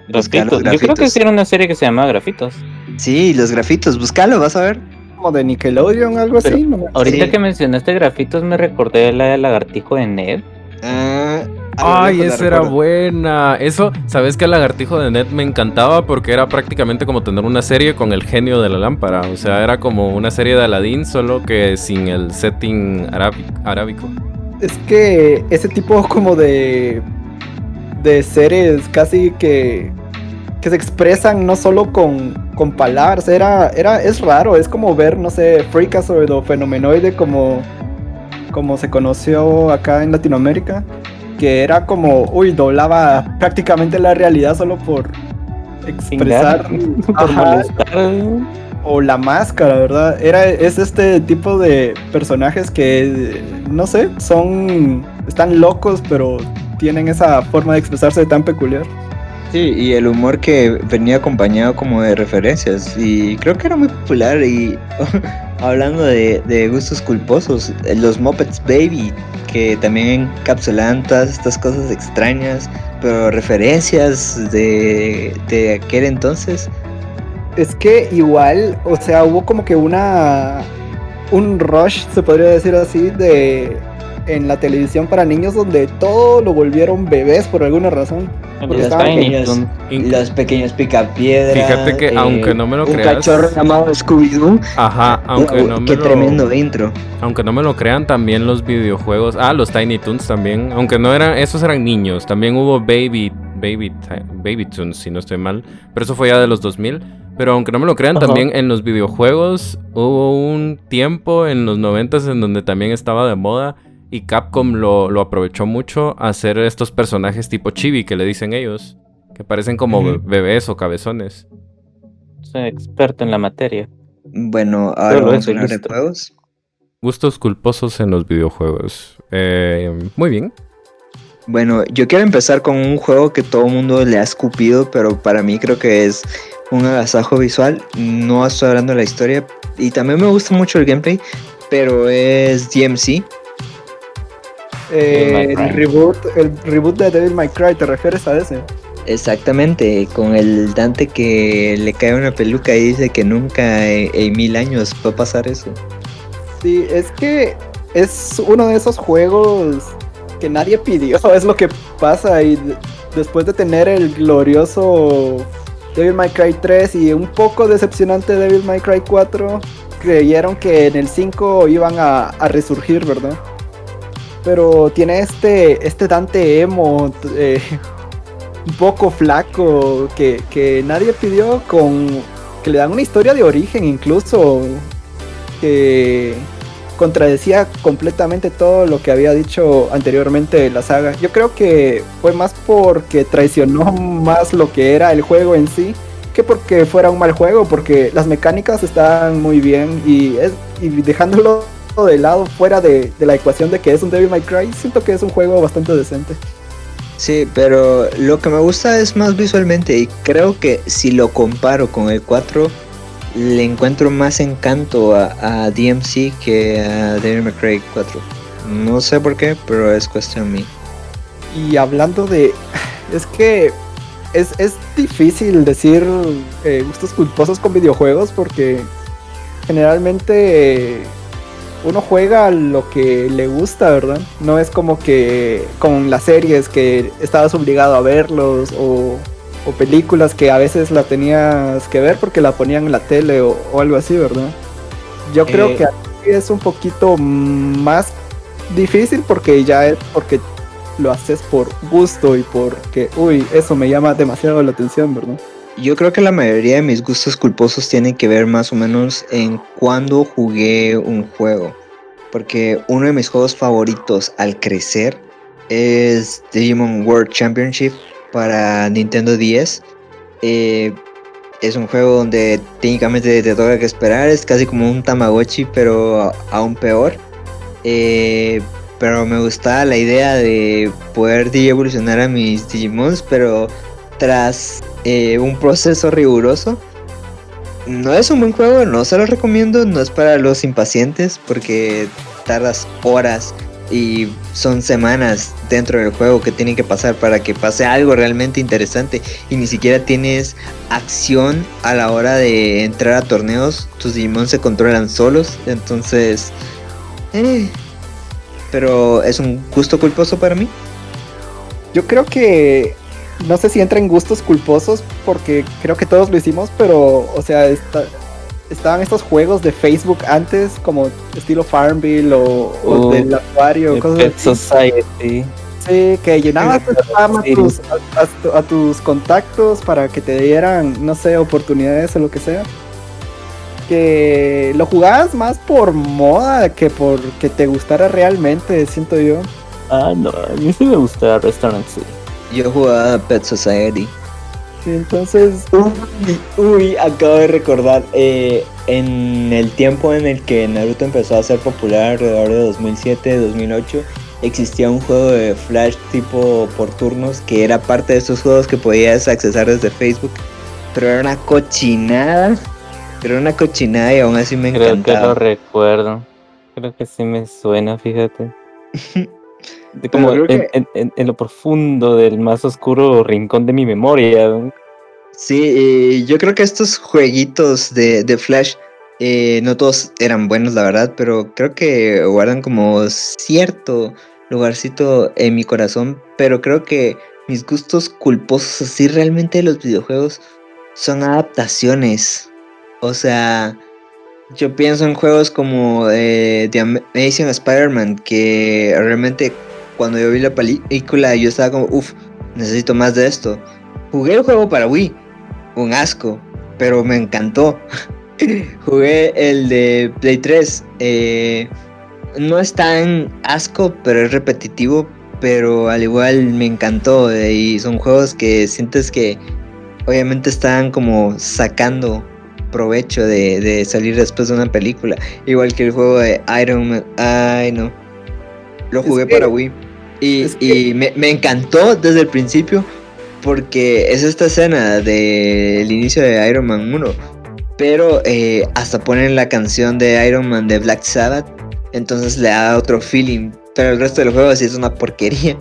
Los Grafitos. Yo creo que sí era una serie que se llamaba Grafitos. Sí, Los Grafitos, búscalo, vas a ver. Como de Nickelodeon, algo Pero así. ¿no? Ahorita Sí. que mencionaste Grafitos me recordé la del lagartijo de Ned. Ah, Ay, esa era buena. Eso, ¿sabes que el lagartijo de Net me encantaba? Porque era prácticamente como tener una serie con el genio de la lámpara. O sea, era como una serie de Aladdin, solo que sin el setting arábico. Es que ese tipo como de de series casi que que se expresan no solo con, con palabras, era, era, es raro, es como ver, no sé, Freakazoid o Fenomenoide como, como se conoció acá en Latinoamérica, que era como, uy, doblaba prácticamente la realidad solo por expresar, ajá, o la máscara, ¿verdad? Era, es este tipo de personajes que, no sé, son, están locos, pero tienen esa forma de expresarse tan peculiar. Sí, y el humor que venía acompañado como de referencias. Y creo que era muy popular. Y hablando de, gustos culposos, los Muppets Baby, que también encapsulaban todas estas cosas extrañas, pero referencias de, de aquel entonces. Es que igual, o sea, hubo como que una un rush, se podría decir así, de en la televisión para niños donde todo lo volvieron bebés por alguna razón. Porque Los pequeños. Los pequeños picapiedra. Fíjate que, eh, aunque no me lo un creas- cachorro llamado Scooby-Doo. Ajá, aunque no me qué lo... tremendo intro. Aunque no me lo crean, también los videojuegos. Ah, los Tiny Toons también. Aunque no eran, esos eran niños. También hubo Baby, Baby, Baby Toons, si no estoy mal. Pero eso fue ya de los 2000. Pero aunque no me lo crean, Ajá. también en los videojuegos hubo un tiempo en los 90 en donde también estaba de moda. Y Capcom lo, lo aprovechó mucho a hacer estos personajes tipo chibi que le dicen ellos. Que parecen como bebés o cabezones. Soy experto en la materia. Bueno, ahora vamos a hablar de juegos. Gustos culposos en los videojuegos. Eh, muy bien. Bueno, yo quiero empezar con un juego que todo el mundo le ha escupido, pero para mí creo que es un agasajo visual. No estoy hablando de la historia. Y también me gusta mucho el gameplay, pero es DMC. Eh, el reboot, el reboot de Devil May Cry, ¿te refieres a ese? Exactamente, con el Dante que le cae una peluca y dice que nunca en, en mil años va a pasar eso. Sí, es que es uno de esos juegos que nadie pidió, es lo que pasa y de- después de tener el glorioso Devil May Cry 3 y un poco decepcionante Devil May Cry 4, creyeron que en el 5 iban a, a resurgir, ¿verdad? Pero tiene este, este Dante emo, eh, un poco flaco, que, que nadie pidió, con que le dan una historia de origen incluso, que contradecía completamente todo lo que había dicho anteriormente la saga. Yo creo que fue más porque traicionó más lo que era el juego en sí que porque fuera un mal juego, porque las mecánicas estaban muy bien y, es, y dejándolo de lado fuera de, de la ecuación de que es un Devil May Cry, siento que es un juego bastante decente. Sí, pero lo que me gusta es más visualmente y creo que si lo comparo con el 4, le encuentro más encanto a, a DMC que a Devil May Cry 4. No sé por qué, pero es cuestión mía. Y hablando de... Es que es, es difícil decir eh, gustos culposos con videojuegos porque generalmente eh, uno juega lo que le gusta, ¿verdad? No es como que con las series que estabas obligado a verlos o, o películas que a veces la tenías que ver porque la ponían en la tele o, o algo así, ¿verdad? Yo creo Eh. que aquí es un poquito más difícil porque ya es porque lo haces por gusto y porque, uy, eso me llama demasiado la atención, ¿verdad? Yo creo que la mayoría de mis gustos culposos tienen que ver más o menos en cuándo jugué un juego. Porque uno de mis juegos favoritos al crecer es Digimon World Championship para Nintendo 10. Eh, es un juego donde técnicamente te toca que esperar, es casi como un Tamagotchi, pero aún peor. Eh, pero me gustaba la idea de poder evolucionar a mis Digimons, pero tras eh, un proceso riguroso. No es un buen juego, no se lo recomiendo, no es para los impacientes porque tardas horas y son semanas dentro del juego que tienen que pasar para que pase algo realmente interesante y ni siquiera tienes acción a la hora de entrar a torneos, tus Digimon se controlan solos, entonces... eh, pero es un gusto culposo para mí. Yo creo que no sé si entra en gustos culposos porque creo que todos lo hicimos, pero o sea, está- estaban estos juegos de Facebook antes como estilo Farmville o, o del acuario, cosas Pet así. Society. Sí, que llenabas a Sí. tus, a, a tu- a tus contactos para que te dieran, no sé, oportunidades o lo que sea. Que lo jugabas más por moda que por que te gustara realmente, siento yo. Ah, no, a mí sí me gusta Restaurant City. Yo jugaba Pet Society. Sí, entonces, Uy, uy, acabo de recordar, eh, en el tiempo en el que Naruto empezó a ser popular, alrededor de 2007-2008, existía un juego de Flash tipo por turnos que era parte de esos juegos que podías accesar desde Facebook, pero era una cochinada, era una cochinada y aún así me Creo que lo encantaba. recuerdo. Creo que sí me suena, fíjate. Como en, que- en- en- en lo profundo del más oscuro rincón de mi memoria. Sí, y yo creo que estos jueguitos de, de Flash Eh, no todos eran buenos, la verdad, pero creo que guardan como cierto lugarcito en mi corazón. Pero creo que mis gustos culposos así realmente de los videojuegos son adaptaciones. O sea, yo pienso en juegos como eh, The Amazing Spider-Man, que realmente cuando yo vi la película yo estaba como, uff, necesito más de esto. Jugué el juego para Wii, un asco, pero me encantó. Jugué el de Play 3. Eh, no es tan asco, pero es repetitivo. Pero al igual me encantó. eh, y son juegos que sientes que obviamente están como sacando provecho de, de salir después de una película. Igual que el juego de Iron Man. Ay, no. Lo Es jugué que- para Wii. Y, es que- y me, me encantó desde el principio. Porque es esta escena del inicio de Iron Man 1. Pero eh, hasta ponen la canción de Iron Man de Black Sabbath. Entonces le da otro feeling. Pero el resto del juego sí es una porquería.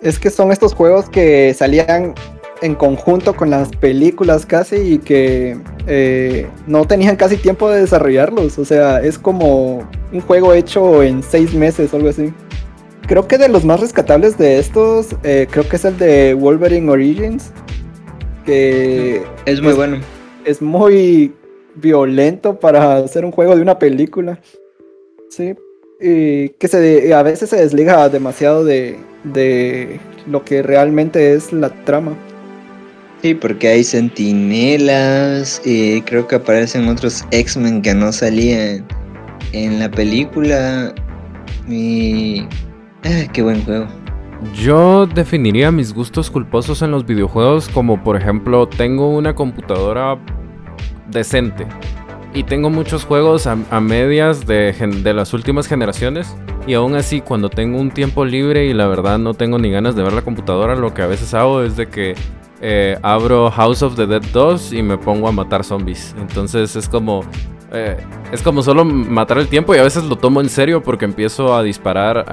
Es que son estos juegos que salían en conjunto con las películas casi y que eh, no tenían casi tiempo de desarrollarlos. O sea, es como un juego hecho en seis meses o algo así. Creo que de los más rescatables de estos, eh, creo que es el de Wolverine Origins. Que Es muy Es- bueno. es muy violento para hacer un juego de una película. Sí. Y que se a veces se desliga demasiado de, de lo que realmente es la trama. Sí, porque hay sentinelas. Y creo que aparecen otros X-Men que no salían en la película. Y. Ah, qué buen juego. Yo definiría mis gustos culposos en los videojuegos como por ejemplo tengo una computadora decente y tengo muchos juegos a, a medias de, de las últimas generaciones y aún así cuando tengo un tiempo libre y la verdad no tengo ni ganas de ver la computadora lo que a veces hago es de que eh, abro House of the Dead 2 y me pongo a matar zombies entonces es como eh, es como solo matar el tiempo y a veces lo tomo en serio porque empiezo a disparar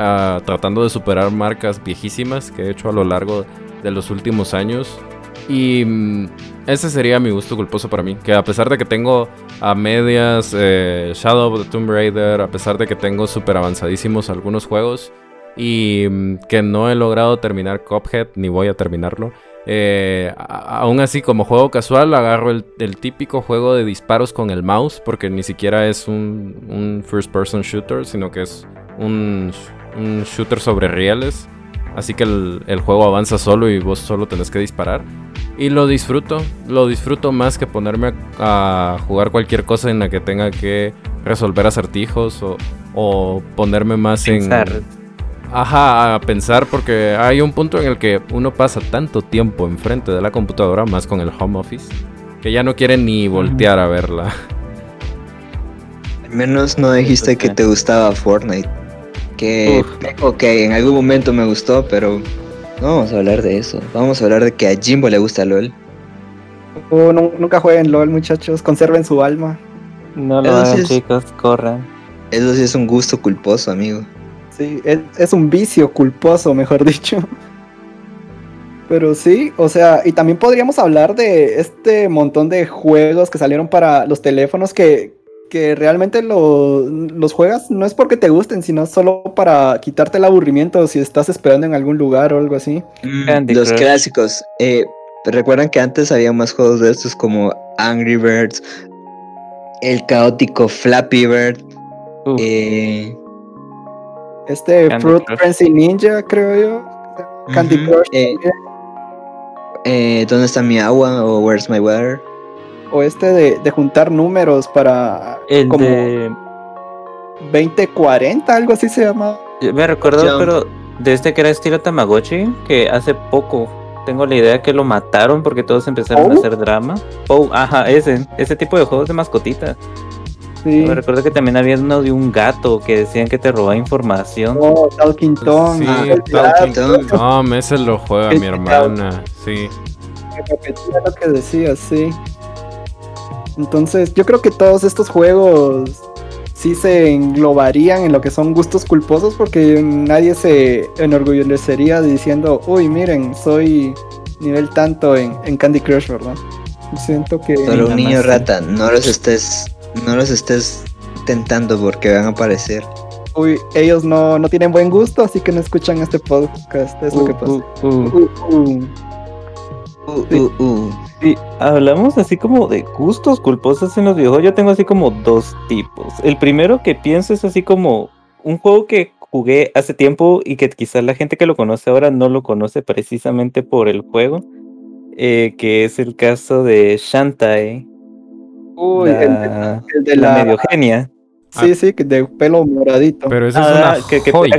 tratando de superar marcas viejísimas que he hecho a lo largo de los últimos años. Y mm, ese sería mi gusto culposo para mí. Que a pesar de que tengo a medias eh, Shadow of the Tomb Raider, a pesar de que tengo super avanzadísimos algunos juegos y mm, que no he logrado terminar Cuphead, ni voy a terminarlo. Eh, aún así, como juego casual, agarro el, típico juego de disparos con el mouse, porque ni siquiera es un, un first person shooter, sino que es un, shooter sobre rieles. Así que el, juego avanza solo y vos solo tenés que disparar. Y lo disfruto, lo disfruto más que ponerme a, jugar cualquier cosa en la que tenga que resolver acertijos o, ponerme más en... Ajá, a pensar porque hay un punto en el que uno pasa tanto tiempo enfrente de la computadora, más con el home office, que ya no quiere ni voltear a verla. Al menos no dijiste que te gustaba Fortnite. Que, ok, en algún momento me gustó, pero no vamos a hablar de eso. Vamos a hablar de que a Jimbo le gusta LOL. Oh, nu- nunca jueguen LOL, muchachos. Conserven su alma. No lo sí hagan, es- chicos, corran. Eso sí es un gusto culposo, amigo. Sí, es, es un vicio culposo, mejor dicho. Pero sí, o sea, y también podríamos hablar de este montón de juegos que salieron para los teléfonos que, que realmente lo- los juegas no es porque te gusten, sino solo para quitarte el aburrimiento si estás esperando en algún lugar o algo así. Candy Los Crush. clásicos. Eh, Recuerdan que antes había más juegos de estos como Angry Birds, el caótico Flappy Bird. Eh, Este Candy Fruit Crush. Frenzy Ninja, creo yo. Candy Crush eh, eh, ¿Dónde está mi agua? o Where's my water? O este de, de juntar números para el como de. 2040, algo así se llama. Me recuerdo, pero de este que era estilo Tamagotchi, que hace poco tengo la idea que lo mataron porque todos empezaron a hacer drama. Oh, ajá, ese, ese tipo de juegos de mascotita. Sí. Me recuerdo que también había uno de un gato que decían que te robaba información. Oh, Talking Tom. Sí, ah, Talking gato, Tom, ese lo juega mi hermana. Sí. repetía lo que decía, sí. Entonces, yo creo que todos estos juegos sí se englobarían en lo que son gustos culposos porque nadie se enorgullecería diciendo, uy, miren, soy nivel tanto en, en Candy Crush, ¿verdad? Siento que... Solo un niño rata, no los estés no los estés tentando porque van a aparecer. Uy, ellos no, no tienen buen gusto, así que no escuchan este podcast. Es lo que pasa. Uh, uh, uh. Uh, Sí. uh, uh. Sí, hablamos así como de gustos culposos en los videojuegos. Yo tengo así como dos tipos. El primero que pienso es así como un juego que jugué hace tiempo y que quizás la gente que lo conoce ahora no lo conoce precisamente por el juego. eh, que es el caso de Shantae, Uy, el, la, el de la la. medio genia. Sí, sí, que de pelo moradito. Pero eso Ah, es una que joya.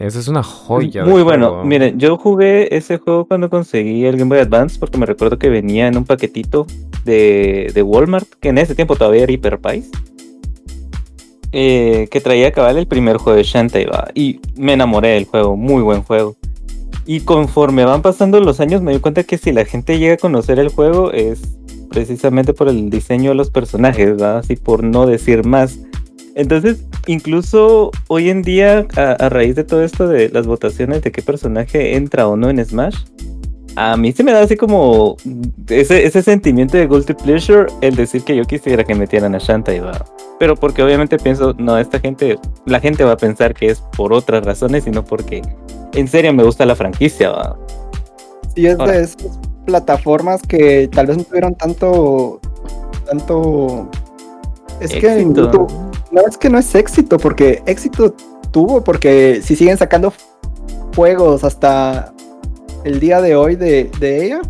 Eso es una joya. Muy bueno. juego. Miren, yo jugué ese juego cuando conseguí el Game Boy Advance porque me recuerdo que venía en un paquetito de, de Walmart, que en ese tiempo todavía era Hyper Pies, eh, que traía a cabal el primer juego de Shantae, va, y me enamoré del juego, muy buen juego. Y conforme van pasando los años me doy cuenta que si la gente llega a conocer el juego es precisamente por el diseño de los personajes, ¿va? así por no decir más. Entonces, incluso hoy en día, a, a raíz de todo esto de las votaciones de qué personaje entra o no en Smash, a mí se me da así como ese, ese sentimiento de guilty pleasure el decir que yo quisiera que metieran a Shantae, ¿va? Pero porque obviamente pienso, no, esta gente, la gente va a pensar que es por otras razones, sino porque en serio me gusta la franquicia, ¿va? Sí, es Ahora. de plataformas que tal vez no tuvieron tanto. tanto. Es que en Éxito. YouTube. No es que no es éxito, porque éxito tuvo, porque si siguen sacando juegos hasta el día de hoy de, de ella,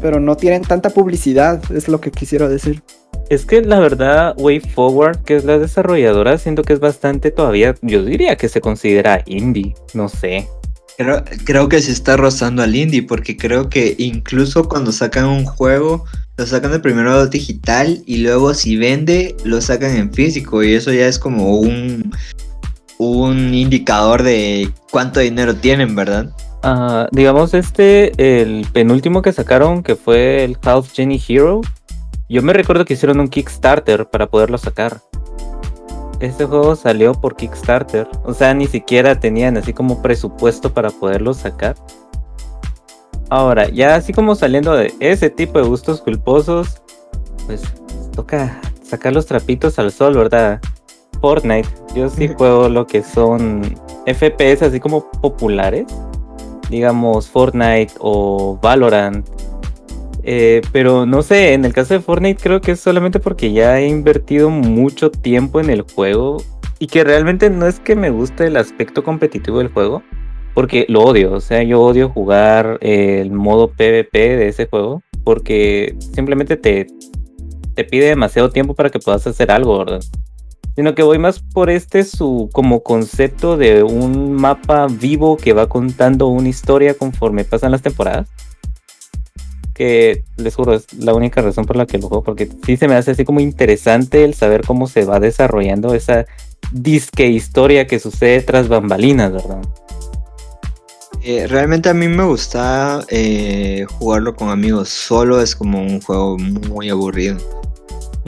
pero no tienen tanta publicidad, es lo que quisiera decir. Es que la verdad, Way Forward, que es la desarrolladora, siento que es bastante todavía, yo diría que se considera indie, no sé. Creo, creo que se está rozando al indie porque creo que incluso cuando sacan un juego lo sacan de primero digital y luego si vende lo sacan en físico y eso ya es como un un indicador de cuánto dinero tienen, ¿verdad? Digamos este, el penúltimo que sacaron, que fue el Half Genie Hero, yo me recuerdo que hicieron un Kickstarter para poderlo sacar. Este juego salió por Kickstarter, o sea, ni siquiera tenían así como presupuesto para poderlo sacar. Ahora, ya así como saliendo de ese tipo de gustos culposos, pues toca sacar los trapitos al sol, ¿verdad? Fortnite, yo sí juego lo que son FPS así como populares, digamos Fortnite o Valorant. Eh, pero no sé, en el caso de Fortnite creo que es solamente porque ya he invertido mucho tiempo en el juego y que realmente no es que me guste el aspecto competitivo del juego, porque lo odio, o sea, yo odio jugar el modo PvP de ese juego porque simplemente te, te pide demasiado tiempo para que puedas hacer algo, ¿verdad? Sino que voy más por este su como concepto de un mapa vivo que va contando una historia conforme pasan las temporadas. Que les juro, es la única razón por la que lo juego, porque sí se me hace así como interesante el saber cómo se va desarrollando esa disque historia que sucede tras bambalinas, ¿verdad? Eh, realmente a mí me gusta eh, jugarlo con amigos. Solo es como un juego muy aburrido.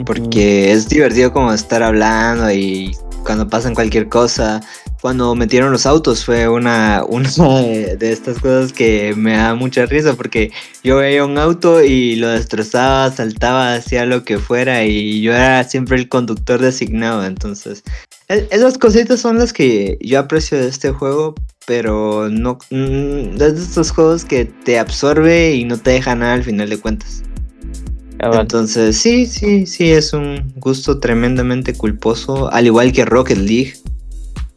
Porque es divertido como estar hablando y cuando pasan cualquier cosa. Cuando metieron los autos fue una, una de estas cosas que me da mucha risa porque yo veía un auto y lo destrozaba, saltaba, hacía lo que fuera y yo era siempre el conductor designado. Entonces, e- esas cositas son las que yo aprecio de este juego, pero no mm, es de estos juegos que te absorbe y no te deja nada al final de cuentas. Entonces, sí, sí, sí, es un gusto tremendamente culposo, al igual que Rocket League.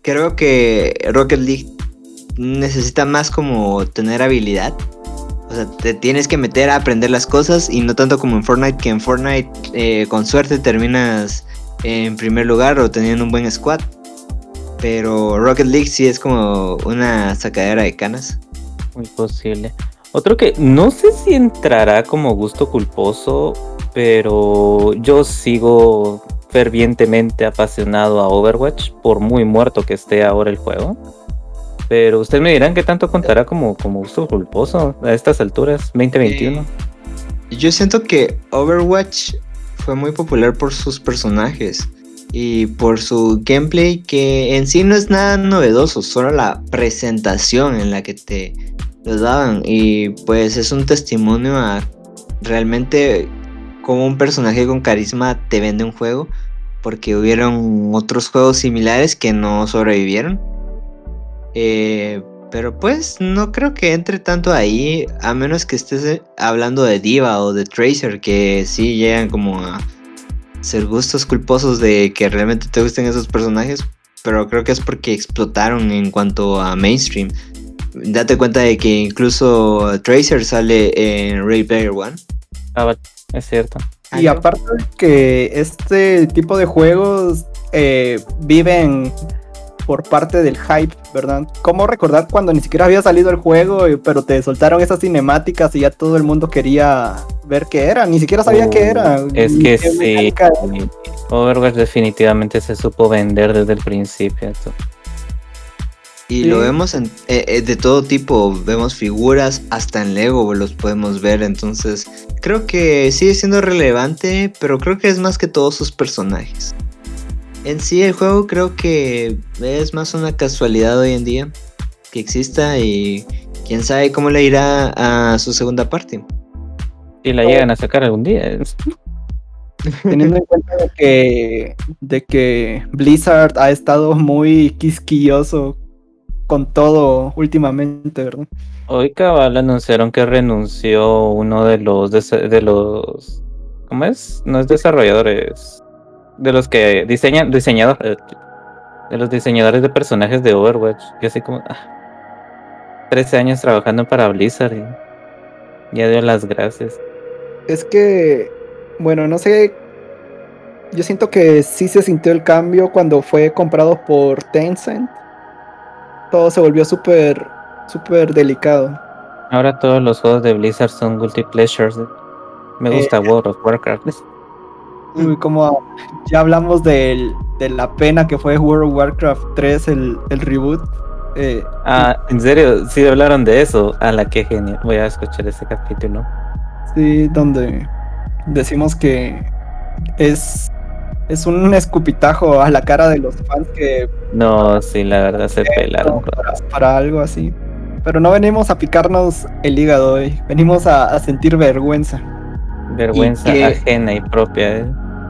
Creo que Rocket League necesita más como tener habilidad. O sea, te tienes que meter a aprender las cosas y no tanto como en Fortnite, que en Fortnite eh, con suerte terminas en primer lugar o teniendo un buen squad. Pero Rocket League sí es como una sacadera de canas. Muy posible. Otro que no sé si entrará como gusto culposo, pero yo sigo fervientemente apasionado a Overwatch, por muy muerto que esté ahora el juego. Pero ustedes me dirán qué tanto contará como, como gusto culposo a estas alturas, 2021. Yo siento que Overwatch fue muy popular por sus personajes y por su gameplay que en sí no es nada novedoso, solo la presentación en la que te lo daban y pues es un testimonio a realmente cómo un personaje con carisma te vende un juego porque hubieron otros juegos similares que no sobrevivieron. Eh, pero pues no creo que entre tanto ahí, a menos que estés eh, hablando de Diva o de Tracer, que sí llegan como a ser gustos culposos de que realmente te gusten esos personajes, pero creo que es porque explotaron en cuanto a mainstream. Date cuenta de que incluso Tracer sale en Ray Player One. Ah, es cierto. Y aparte de que este tipo de juegos eh, viven por parte del hype, ¿verdad? ¿Cómo recordar cuando ni siquiera había salido el juego, pero te soltaron esas cinemáticas y ya todo el mundo quería ver qué era? Ni siquiera sabía qué era. Oh, Es que sí. era. Overwatch definitivamente se supo vender desde el principio. esto. Y Sí. lo vemos en- eh, eh, de todo tipo, vemos figuras, hasta en Lego los podemos ver, entonces creo que sigue siendo relevante, pero creo que es más que todos sus personajes. En sí el juego creo que es más una casualidad hoy en día que exista y quién sabe cómo le irá a su segunda parte. Si la llegan a sacar algún día. es- Teniendo en cuenta de que, de que Blizzard ha estado muy quisquilloso con todo últimamente, ¿verdad? Hoy cabal anunciaron que renunció uno de los de los ¿cómo es? No es desarrolladores de los que diseñan diseñadores de los diseñadores de personajes de Overwatch, que así como ah, 13 años trabajando para Blizzard y ya dio las gracias. Es que, bueno, no sé. Yo siento que sí se sintió el cambio cuando fue comprado por Tencent. Todo se volvió súper, súper delicado. Ahora todos los juegos de Blizzard son multipleasures. Me Eh, gusta World of Warcraft. Uy, como ya hablamos del- de la pena que fue World of Warcraft 3, el, el reboot. eh, Ah, en serio, sí hablaron de eso. A la que genial. Voy a escuchar ese capítulo. sí, donde decimos que es, es un escupitajo a la cara de los fans que No, sí, la verdad se pelaron. para, para algo así. Pero no venimos a picarnos el hígado hoy, venimos a, a sentir vergüenza. Vergüenza que- ajena y propia. ¿eh?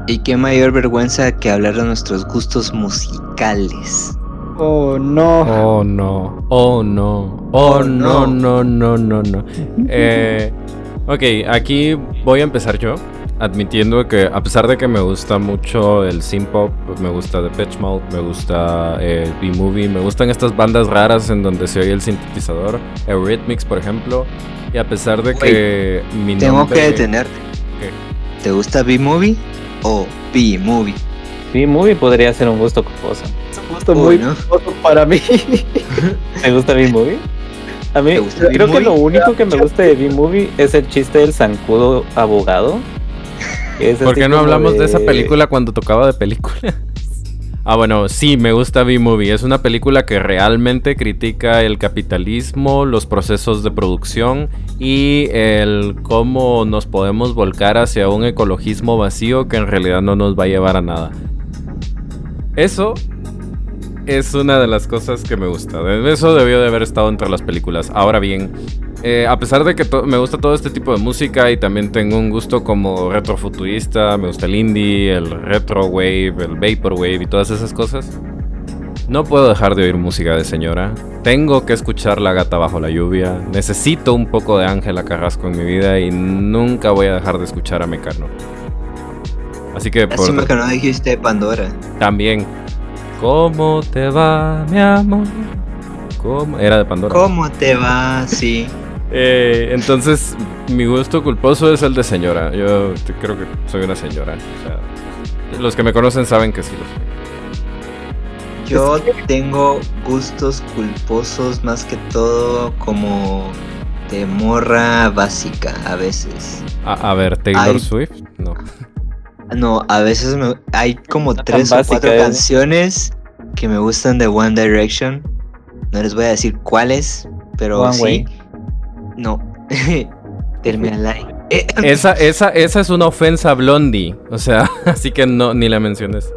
Y qué mayor vergüenza que hablar de nuestros gustos musicales. Oh no. Oh no, oh no, oh Oh, no, no. no, no, no, no. Eh, ok, aquí voy a empezar yo, admitiendo que a pesar de que me gusta mucho el synth pop, me gusta Depeche Mode, me gusta eh, el B-Movie, me gustan estas bandas raras en donde se oye el sintetizador, Eurythmics por ejemplo, y a pesar de que mi Tengo nombre... que detenerte. ¿Qué? ¿Te gusta B-Movie o B-Movie? Sí, movie podría ser un gusto culposo. Es un gusto Uy, muy para mí. ¿Te gusta B-Movie? A mí ¿Te gusta creo que B-Movie? lo único que me gusta de B-Movie es el chiste del zancudo abogado. ¿Por qué no hablamos de esa película cuando tocaba de película? Ah, bueno, sí, me gusta B-Movie. Es una película que realmente critica el capitalismo, los procesos de producción y el cómo nos podemos volcar hacia un ecologismo vacío que en realidad no nos va a llevar a nada. Eso es una de las cosas que me gusta. Eso debió de haber estado entre las películas. Ahora bien, eh, a pesar de que me gusta todo este tipo de música y también tengo un gusto como retrofuturista, me gusta el indie, el retro wave, el vaporwave y todas esas cosas. No puedo dejar de oír música de señora. Tengo que escuchar La gata bajo la lluvia. Necesito un poco de Ángela Carrasco en mi vida y nunca voy a dejar de escuchar a Mecano. Así que por Lástima que no dijiste Pandora. también. ¿Cómo te va, mi amor? ¿Cómo? Era de Pandora. ¿Cómo te va? Sí. Eh, entonces, mi gusto culposo es el de señora. Yo creo que soy una señora. O sea, los que me conocen saben que sí lo soy. Yo tengo gustos culposos más que todo como de morra básica a veces. A, a ver, Taylor Ay. Swift. No. No, a veces me- hay como tres o básica, cuatro ¿eh? canciones que me gustan de One Direction. No les voy a decir cuáles, pero One sí. Way. No. Termina like. Eh, Esa, esa, esa es una ofensa a Blondie. O sea, así que no, ni la menciones.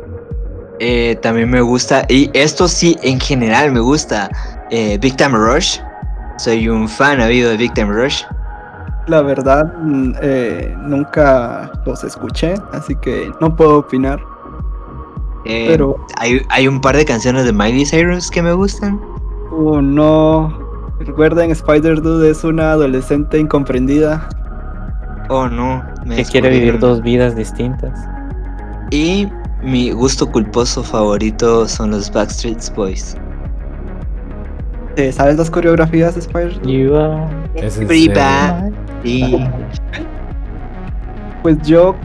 eh, también me gusta, y esto sí, en general me gusta, eh, Big Time Rush. Soy un fan habido de Big Time Rush. La verdad, mm, eh, nunca los escuché, así que no puedo opinar. Eh, Pero- hay, hay un par de canciones de Miley Cyrus que me gustan. Uh, no. Recuerden, Spider-Dude es una adolescente incomprendida. Oh no. me Que quiere vivir dos vidas distintas. Y mi gusto culposo favorito son los Backstreet Boys. Eh, ¿Sabes las coreografías de Spider-Dude? You Y Pues yo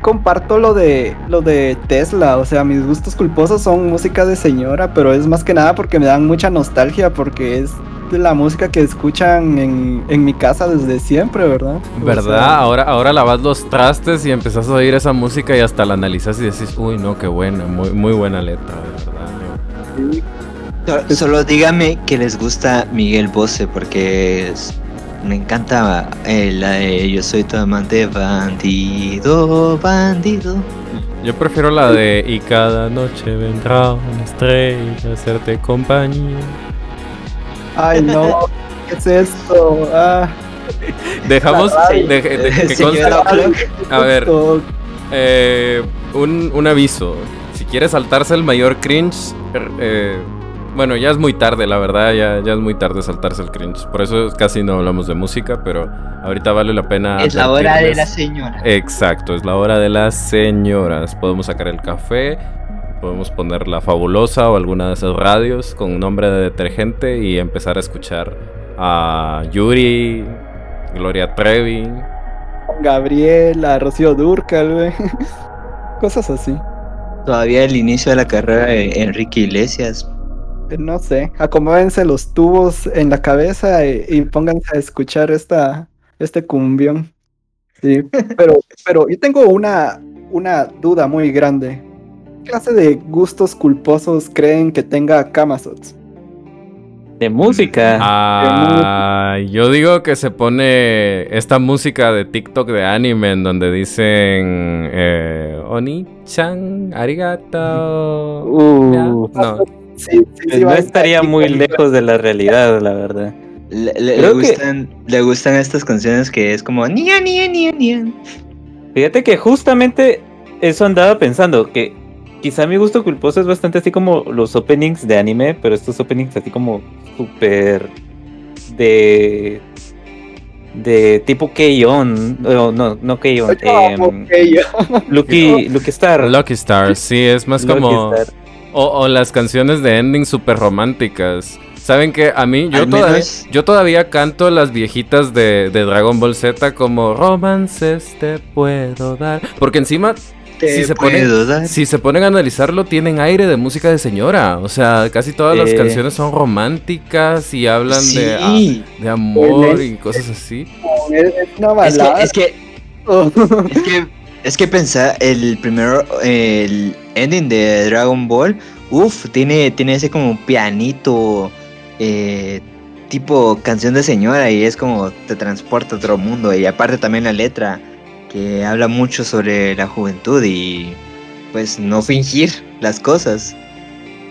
comparto lo de lo de Tesla, o sea, mis gustos culposos son música de señora, pero es más que nada porque me dan mucha nostalgia porque es de la música que escuchan en, en mi casa desde siempre, ¿verdad? O ¿Verdad? sea, Ahora, ahora lavas los trastes y empezás a oír esa música y hasta la analizas y decís, uy, no, qué buena, muy, muy buena letra, de verdad. so- solo dígame que les gusta Miguel Bosé porque es- me encanta eh, la de Yo soy tu amante bandido, bandido. Yo prefiero la de Y cada noche vendrá una estrella a hacerte compañía. Ay, no, ¿qué es esto? Ah, Dejamos Ay, de, de- que conste-. A ver, eh, un, un aviso. Si quiere saltarse el mayor cringe, eh, bueno, ya es muy tarde, la verdad, ya, ya es muy tarde saltarse el cringe. Por eso casi no hablamos de música, pero ahorita vale la pena. Es la hora de advertirles. la señora. Exacto, es la hora de las señoras. Podemos sacar el café, podemos poner la fabulosa o alguna de esas radios con nombre de detergente y empezar a escuchar a Yuri, Gloria Trevi. Gabriela, Rocío Durcal, güey. Cosas así. Todavía el inicio de la carrera de Enrique Iglesias. Eh, No sé, acomódense los tubos en la cabeza y, y pónganse a escuchar esta, este cumbión. Sí, pero, pero yo tengo una, una duda muy grande. ¿Qué clase de gustos culposos creen que tenga Kamazots? De música. Ah, yo digo que se pone esta música de TikTok de anime en donde dicen eh, Oni-chan, arigato. Uh, No, Sí, sí, sí, no estaría estar muy lejos de la realidad, la verdad. Le, que- gustan, le gustan estas canciones que es como nia, nia, nia, nia. Fíjate que justamente eso andaba pensando, que quizá mi gusto culposo es bastante así como los openings de anime, pero estos openings así como súper de de tipo K-On, no, no, no K-On, Yo amo em. Lucky, Lucky Star. Lucky Star, sí, es más Lucky como... Star. O, o las canciones de ending súper románticas. ¿Saben que A mí, yo todavía, menos- yo todavía canto las viejitas de, de Dragon Ball Z como romances te puedo dar. Porque encima, Te Si se pone- puedo dar. si se ponen a analizarlo, tienen aire de música de señora. O sea, casi todas las Eh. canciones son románticas y hablan de, ah, de amor y cosas así. Es una Es que, balada. es que, es que, es que pensar, el primero, el ending de Dragon Ball, uff, tiene, tiene ese como pianito, eh, tipo canción de señora y es como te transporta a otro mundo. Y aparte también la letra, que habla mucho sobre la juventud y pues no fingir las cosas.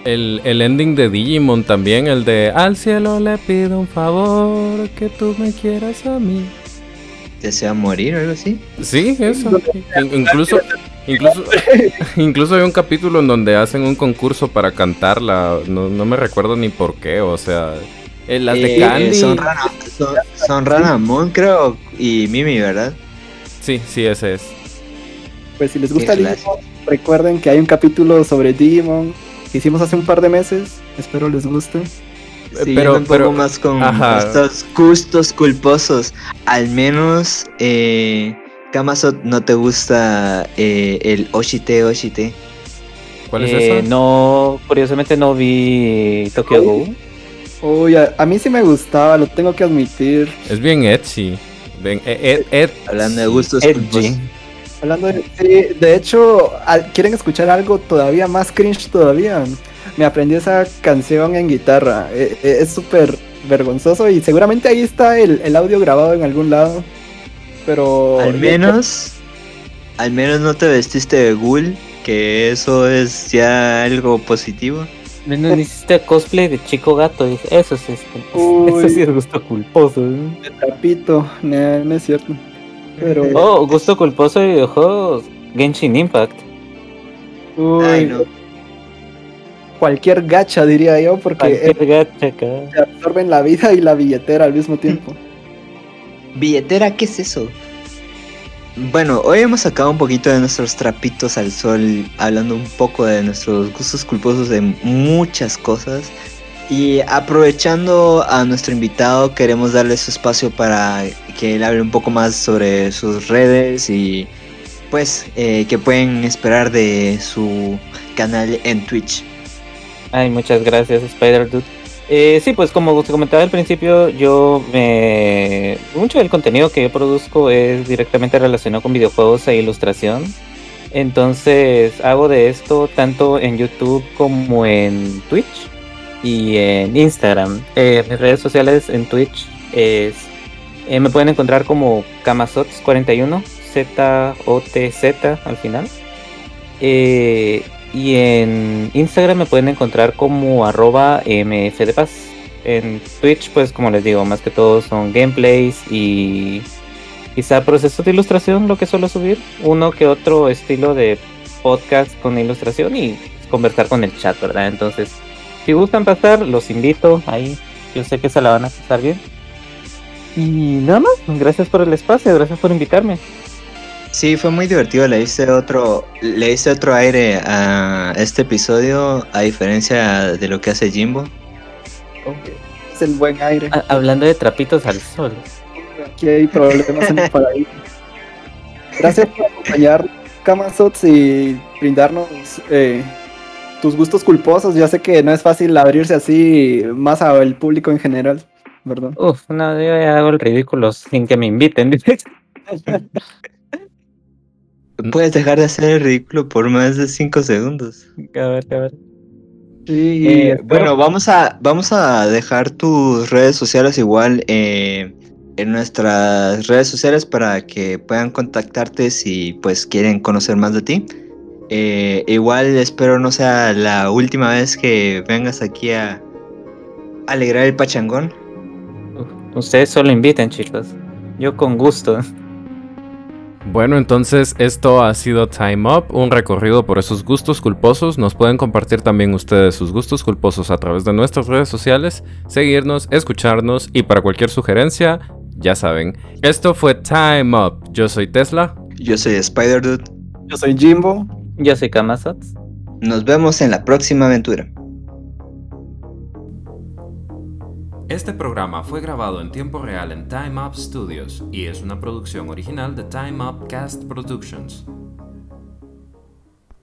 El, el ending de Digimon también, el de Al cielo le pido un favor, que tú me quieras a mí. Desea morir o algo así. Sí, eso. In- incluso, incluso, incluso hay un capítulo en donde hacen un concurso para cantarla. No, no me recuerdo ni por qué. O sea, eh, las de Eh, Candy. Son, Rana, son, son Ranamon, creo, y Mimi, ¿verdad? Sí, sí, ese es. Pues si les gusta. Digimon, recuerden que hay un capítulo sobre Digimon que hicimos hace un par de meses. Espero les guste. Sí, pero- un poco más con ajá. estos gustos culposos. Al menos, eh, Kamazo, ¿no te gusta eh, el Oshite Oshite? ¿Cuál es Eh, eso? No, curiosamente no vi Tokyo Go. Uy, a, a mí sí me gustaba, lo tengo que admitir. Es bien edgy. Bien, ed, ed, ed- Hablando de gustos culposos. Hablando de, de hecho, ¿quieren escuchar algo todavía más cringe todavía? Me aprendí esa canción en guitarra. Eh, eh, es súper vergonzoso y seguramente ahí está el, el audio grabado en algún lado. Pero... Al menos, al menos no te vestiste de ghoul, que eso es ya algo positivo. No, no, hiciste cosplay de chico gato. Eso sí es culposo. Uy. Eso sí es gusto culposo. ¿eh? Trapito, no, no es cierto. Pero... Oh, gusto culposo de videojuegos. Genshin Impact. Uy, Ay, no. Cualquier gacha, diría yo, porque eh, gacha te absorben la vida y la billetera al mismo tiempo. Billetera, ¿qué es eso? Bueno, hoy hemos sacado un poquito de nuestros trapitos al sol, hablando un poco de nuestros gustos culposos de muchas cosas. Y aprovechando a nuestro invitado, queremos darle su espacio para que él hable un poco más sobre sus redes y pues eh, que pueden esperar de su canal en Twitch. Ay, muchas gracias, Spider Dude. Eh, sí, pues como te comentaba al principio, yo me... Mucho del contenido que yo produzco es directamente relacionado con videojuegos e ilustración. Entonces hago de esto tanto en YouTube como en Twitch y en Instagram. Eh, mis redes sociales en Twitch es... eh, me pueden encontrar como Kamazots41, Z-O-T-Z al final. Eh, y en Instagram me pueden encontrar como arroba mfdepaz. En Twitch, pues como les digo, más que todo son gameplays y quizá procesos de ilustración, lo que suelo subir. Uno que otro estilo de podcast con ilustración y conversar con el chat, ¿verdad? Entonces, si gustan pasar, los invito ahí. Yo sé que se la van a pasar bien. Y nada más, gracias por el espacio, gracias por invitarme. Sí, fue muy divertido. Le hice otro, le hice otro aire a este episodio, a diferencia de lo que hace Jimbo. Es el buen aire. Hablando de trapitos al sol. Aquí hay problemas en el paraíso. Gracias por acompañarnos, Kamazots, y brindarnos eh, tus gustos culposos. Ya sé que no es fácil abrirse así más al público en general, ¿verdad? Uf, no, yo ya hago el ridículo sin que me inviten. Puedes dejar de hacer el ridículo por más de 5 segundos. a ver, a ver. Sí, Eh, bueno, vamos a, vamos a dejar tus redes sociales igual eh, en nuestras redes sociales para que puedan contactarte si pues quieren conocer más de ti. Eh, igual espero no sea la última vez que vengas aquí a alegrar el pachangón. Ustedes solo inviten, chicos. Yo con gusto. Bueno, entonces esto ha sido Time Up, un recorrido por esos gustos culposos. Nos pueden compartir también ustedes sus gustos culposos a través de nuestras redes sociales, seguirnos, escucharnos y para cualquier sugerencia, ya saben. Esto fue Time Up. Yo soy Tesla. Yo soy Spider Dude. Yo soy Jimbo. Yo soy Kamazots. Nos vemos en la próxima aventura. Este programa fue grabado en tiempo real en Time Up Studios y es una producción original de Time Up Cast Productions.